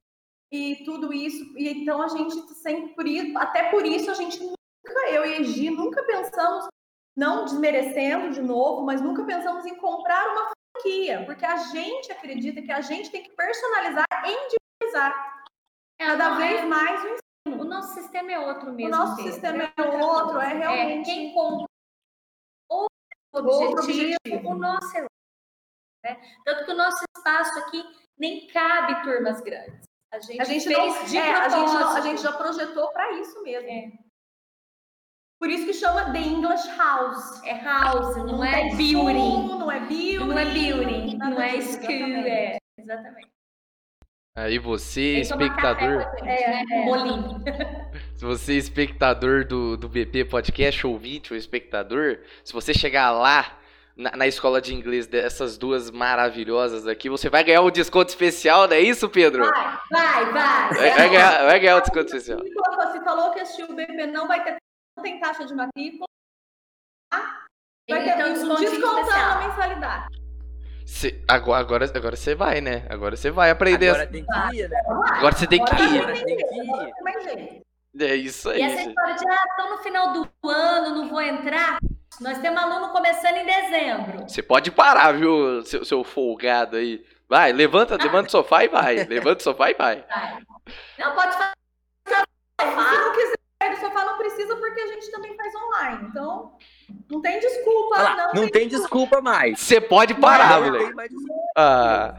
e tudo isso. E então a gente sempre, até por isso a gente nunca, eu e a Gi, nunca pensamos, não desmerecendo de novo, mas nunca pensamos em comprar uma franquia, porque a gente acredita que a gente tem que personalizar e é, cada vez mais o ensino. O nosso sistema é outro mesmo. O nosso Pedro. sistema é outro, é, é realmente. É, quem compra outro objetivo, outro objetivo, o nosso é né? Tanto que o nosso espaço aqui nem cabe turmas grandes. A gente, a gente fez não, de é, a, gente não, a gente já projetou para isso mesmo. É. Por isso que chama The English House. É house, não, não é building. Não é building. Não é building, não é school. É, exatamente. Aí você, espectador. É, é, molinho. *laughs* Se você, espectador do, do BP Podcast, ouvinte ou espectador, se você chegar lá na, na, escola de inglês dessas duas maravilhosas aqui, você vai ganhar um desconto especial, não é isso, Pedro? Vai, vai, vai. Vai, vai ganhar, vai ganhar um desconto especial. Você falou que assistiu o BP não vai ter, não tem taxa de matrícula. Ah, vai ter um desconto na mensalidade. Cê, agora, agora, agora você vai, né? Agora você vai aprender. Agora tem que ir, né? Agora você tem que ir. Agora tem que ir. É isso aí. E essa história de, ah, tô no final do ano, não vou entrar. Nós temos aluno começando em dezembro. Você pode parar, viu, seu, seu folgado aí. Vai, levanta, levanta o sofá e vai. *laughs* Levanta o sofá e vai. vai. Não, pode fazer. Se não quiser, o sofá não precisa porque a gente também faz online. Então, não tem desculpa. Lá, não, não tem, desculpa. desculpa mais. Você pode parar, moleque. Ah,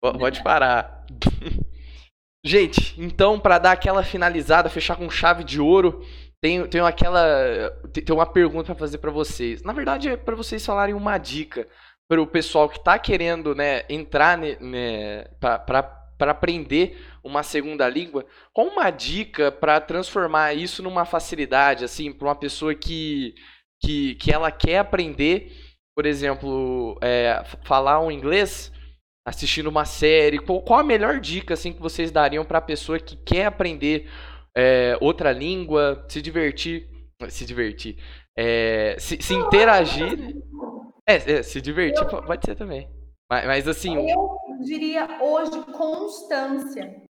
pode parar. *laughs* Gente, então, para dar aquela finalizada, fechar com chave de ouro, tenho, tenho aquela. Tem uma pergunta para fazer para vocês. Na verdade, é para vocês falarem uma dica para o pessoal que está querendo né, entrar né, para aprender uma segunda língua. Qual uma dica para transformar isso numa facilidade, assim, para uma pessoa que, que, que ela quer aprender, por exemplo, é, falar um inglês? assistindo uma série, qual, qual a melhor dica assim que vocês dariam para a pessoa que quer aprender é, outra língua, se divertir, se divertir, é, se, se, interagir. É, é, se divertir pode ser também. Mas, mas assim. Eu diria hoje constância.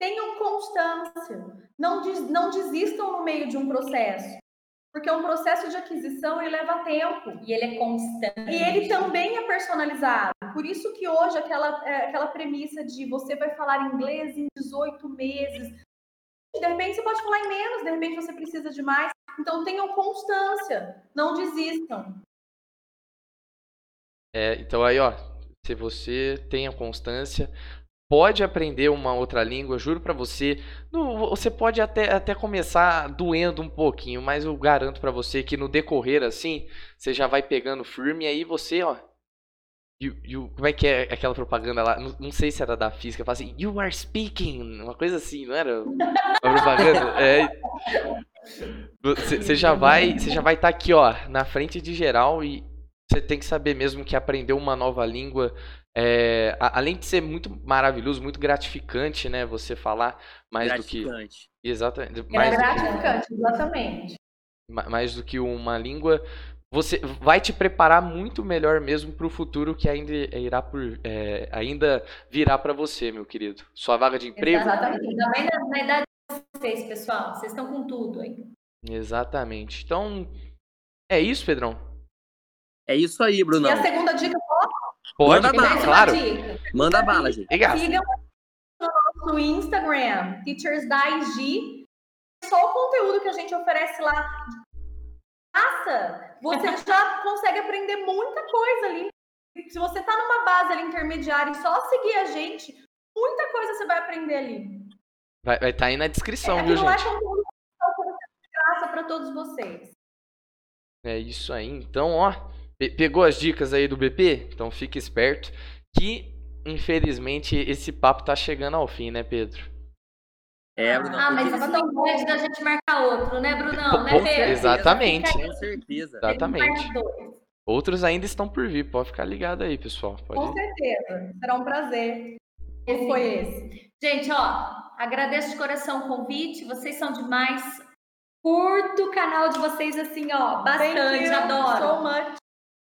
Tenham constância. Não, des, não desistam no meio de um processo. Porque um processo de aquisição ele leva tempo. E ele é constante. E ele também é personalizado. Por isso que hoje aquela, é, aquela premissa de você vai falar inglês em 18 meses, de repente você pode falar em menos, de repente você precisa de mais. Então tenham constância, não desistam. É, então aí, ó, se você tem a constância, pode aprender uma outra língua, juro para você. No, você pode até, até começar doendo um pouquinho, mas eu garanto para você que no decorrer assim, você já vai pegando firme e aí você, ó, You, you, como é que é aquela propaganda lá? Não, não, sei se era da física, fala assim, You are speaking, uma coisa assim, não era? Uma propaganda? É. Você já vai, você já vai estar tá aqui, ó, na frente de geral e você tem que saber mesmo que aprender uma nova língua, é, além de ser muito maravilhoso, muito gratificante, né? Você falar mais do que exatamente, mais é gratificante, que, exatamente. Mais do que uma língua, você vai te preparar muito melhor mesmo para o futuro que ainda irá por, é, ainda virá para você, meu querido. Sua vaga de emprego. Exatamente. Mais na, na idade de vocês, pessoal. Vocês estão com tudo aí. Exatamente. Então, é isso, Pedrão? É isso aí, Bruno. E a segunda dica pode? Manda bala, claro. Manda bala, gente. Obrigado. Sigam no nosso Instagram, Teachers da IG. Só o conteúdo que a gente oferece lá. Passa! Você *laughs* já consegue aprender muita coisa ali. Se você está numa base ali intermediária e só seguir a gente, muita coisa você vai aprender ali. Vai estar tá aí na descrição, é, viu, não gente? É conteúdo de graça para todos vocês. É isso aí. Então, ó, pegou as dicas aí do BP? Então fique esperto que infelizmente esse papo tá chegando ao fim, né, Pedro? É, Bruno. Ah, mas isso não pode da gente marcar outro, né, Brunão? Né, Pedro? Exatamente. Com certeza. Exatamente. Outros ainda estão por vir, pode ficar ligado aí, pessoal. Pode... Com certeza. Será um prazer. Esse foi esse. Gente, ó, agradeço de coração o convite. Vocês são demais. Curto o canal de vocês assim, ó, bastante, adoro. so much.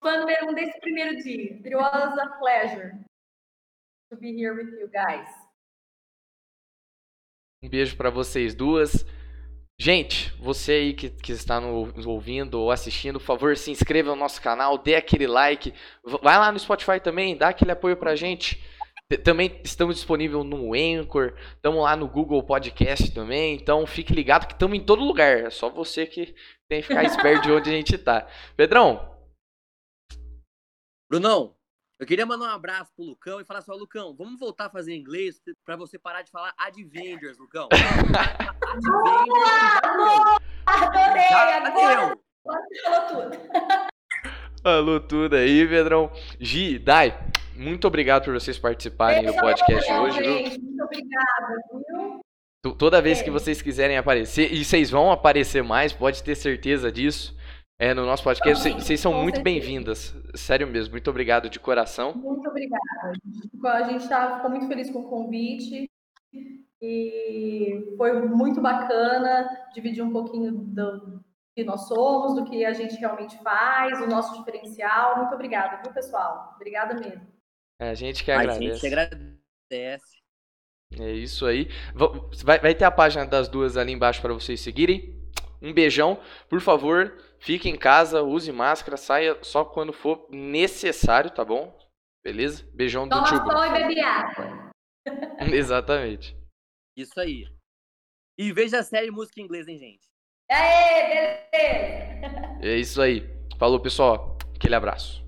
Fã número um desse primeiro dia. It was a pleasure to be here with you guys. Um beijo para vocês duas. Gente, você aí que, que está nos ouvindo ou assistindo, por favor, se inscreva no nosso canal, dê aquele like. Vai lá no Spotify também, dá aquele apoio pra gente. Também estamos disponíveis no Anchor, estamos lá no Google Podcast também, então fique ligado que estamos em todo lugar. É só você que tem que ficar esperto de onde a gente está. *laughs* Pedrão. Brunão, eu queria mandar um abraço pro Lucão e falar assim, ó, Lucão, vamos voltar a fazer inglês para você parar de falar Adventures, Lucão. Adventures. *laughs* Adorei, agora você falou tudo. Falou tudo aí, Pedrão. Gi, Dai, muito obrigado por vocês participarem do podcast legal, hoje, gente. Muito obrigada, viu? Toda vez que vocês quiserem aparecer, e vocês vão aparecer mais, pode ter certeza disso. É, no nosso podcast, vocês, vocês são muito bem-vindas. Sério mesmo, muito obrigado de coração. Muito obrigada. A gente tá, ficou muito feliz com o convite. E foi muito bacana dividir um pouquinho do que nós somos, do que a gente realmente faz, o nosso diferencial. Muito obrigada, viu, pessoal? Obrigada mesmo. É, a gente que agradece. A gente agradece. É isso aí. Vai, vai ter a página das duas ali embaixo para vocês seguirem. Um beijão. Por favor, fique em casa, use máscara, saia só quando for necessário, tá bom? Beleza? Beijão do tio. Toma sol e bebe água. *laughs* Exatamente. Isso aí. E veja a série música em inglês, hein, gente? Aê, beleza! É isso aí. Falou, pessoal. Aquele abraço.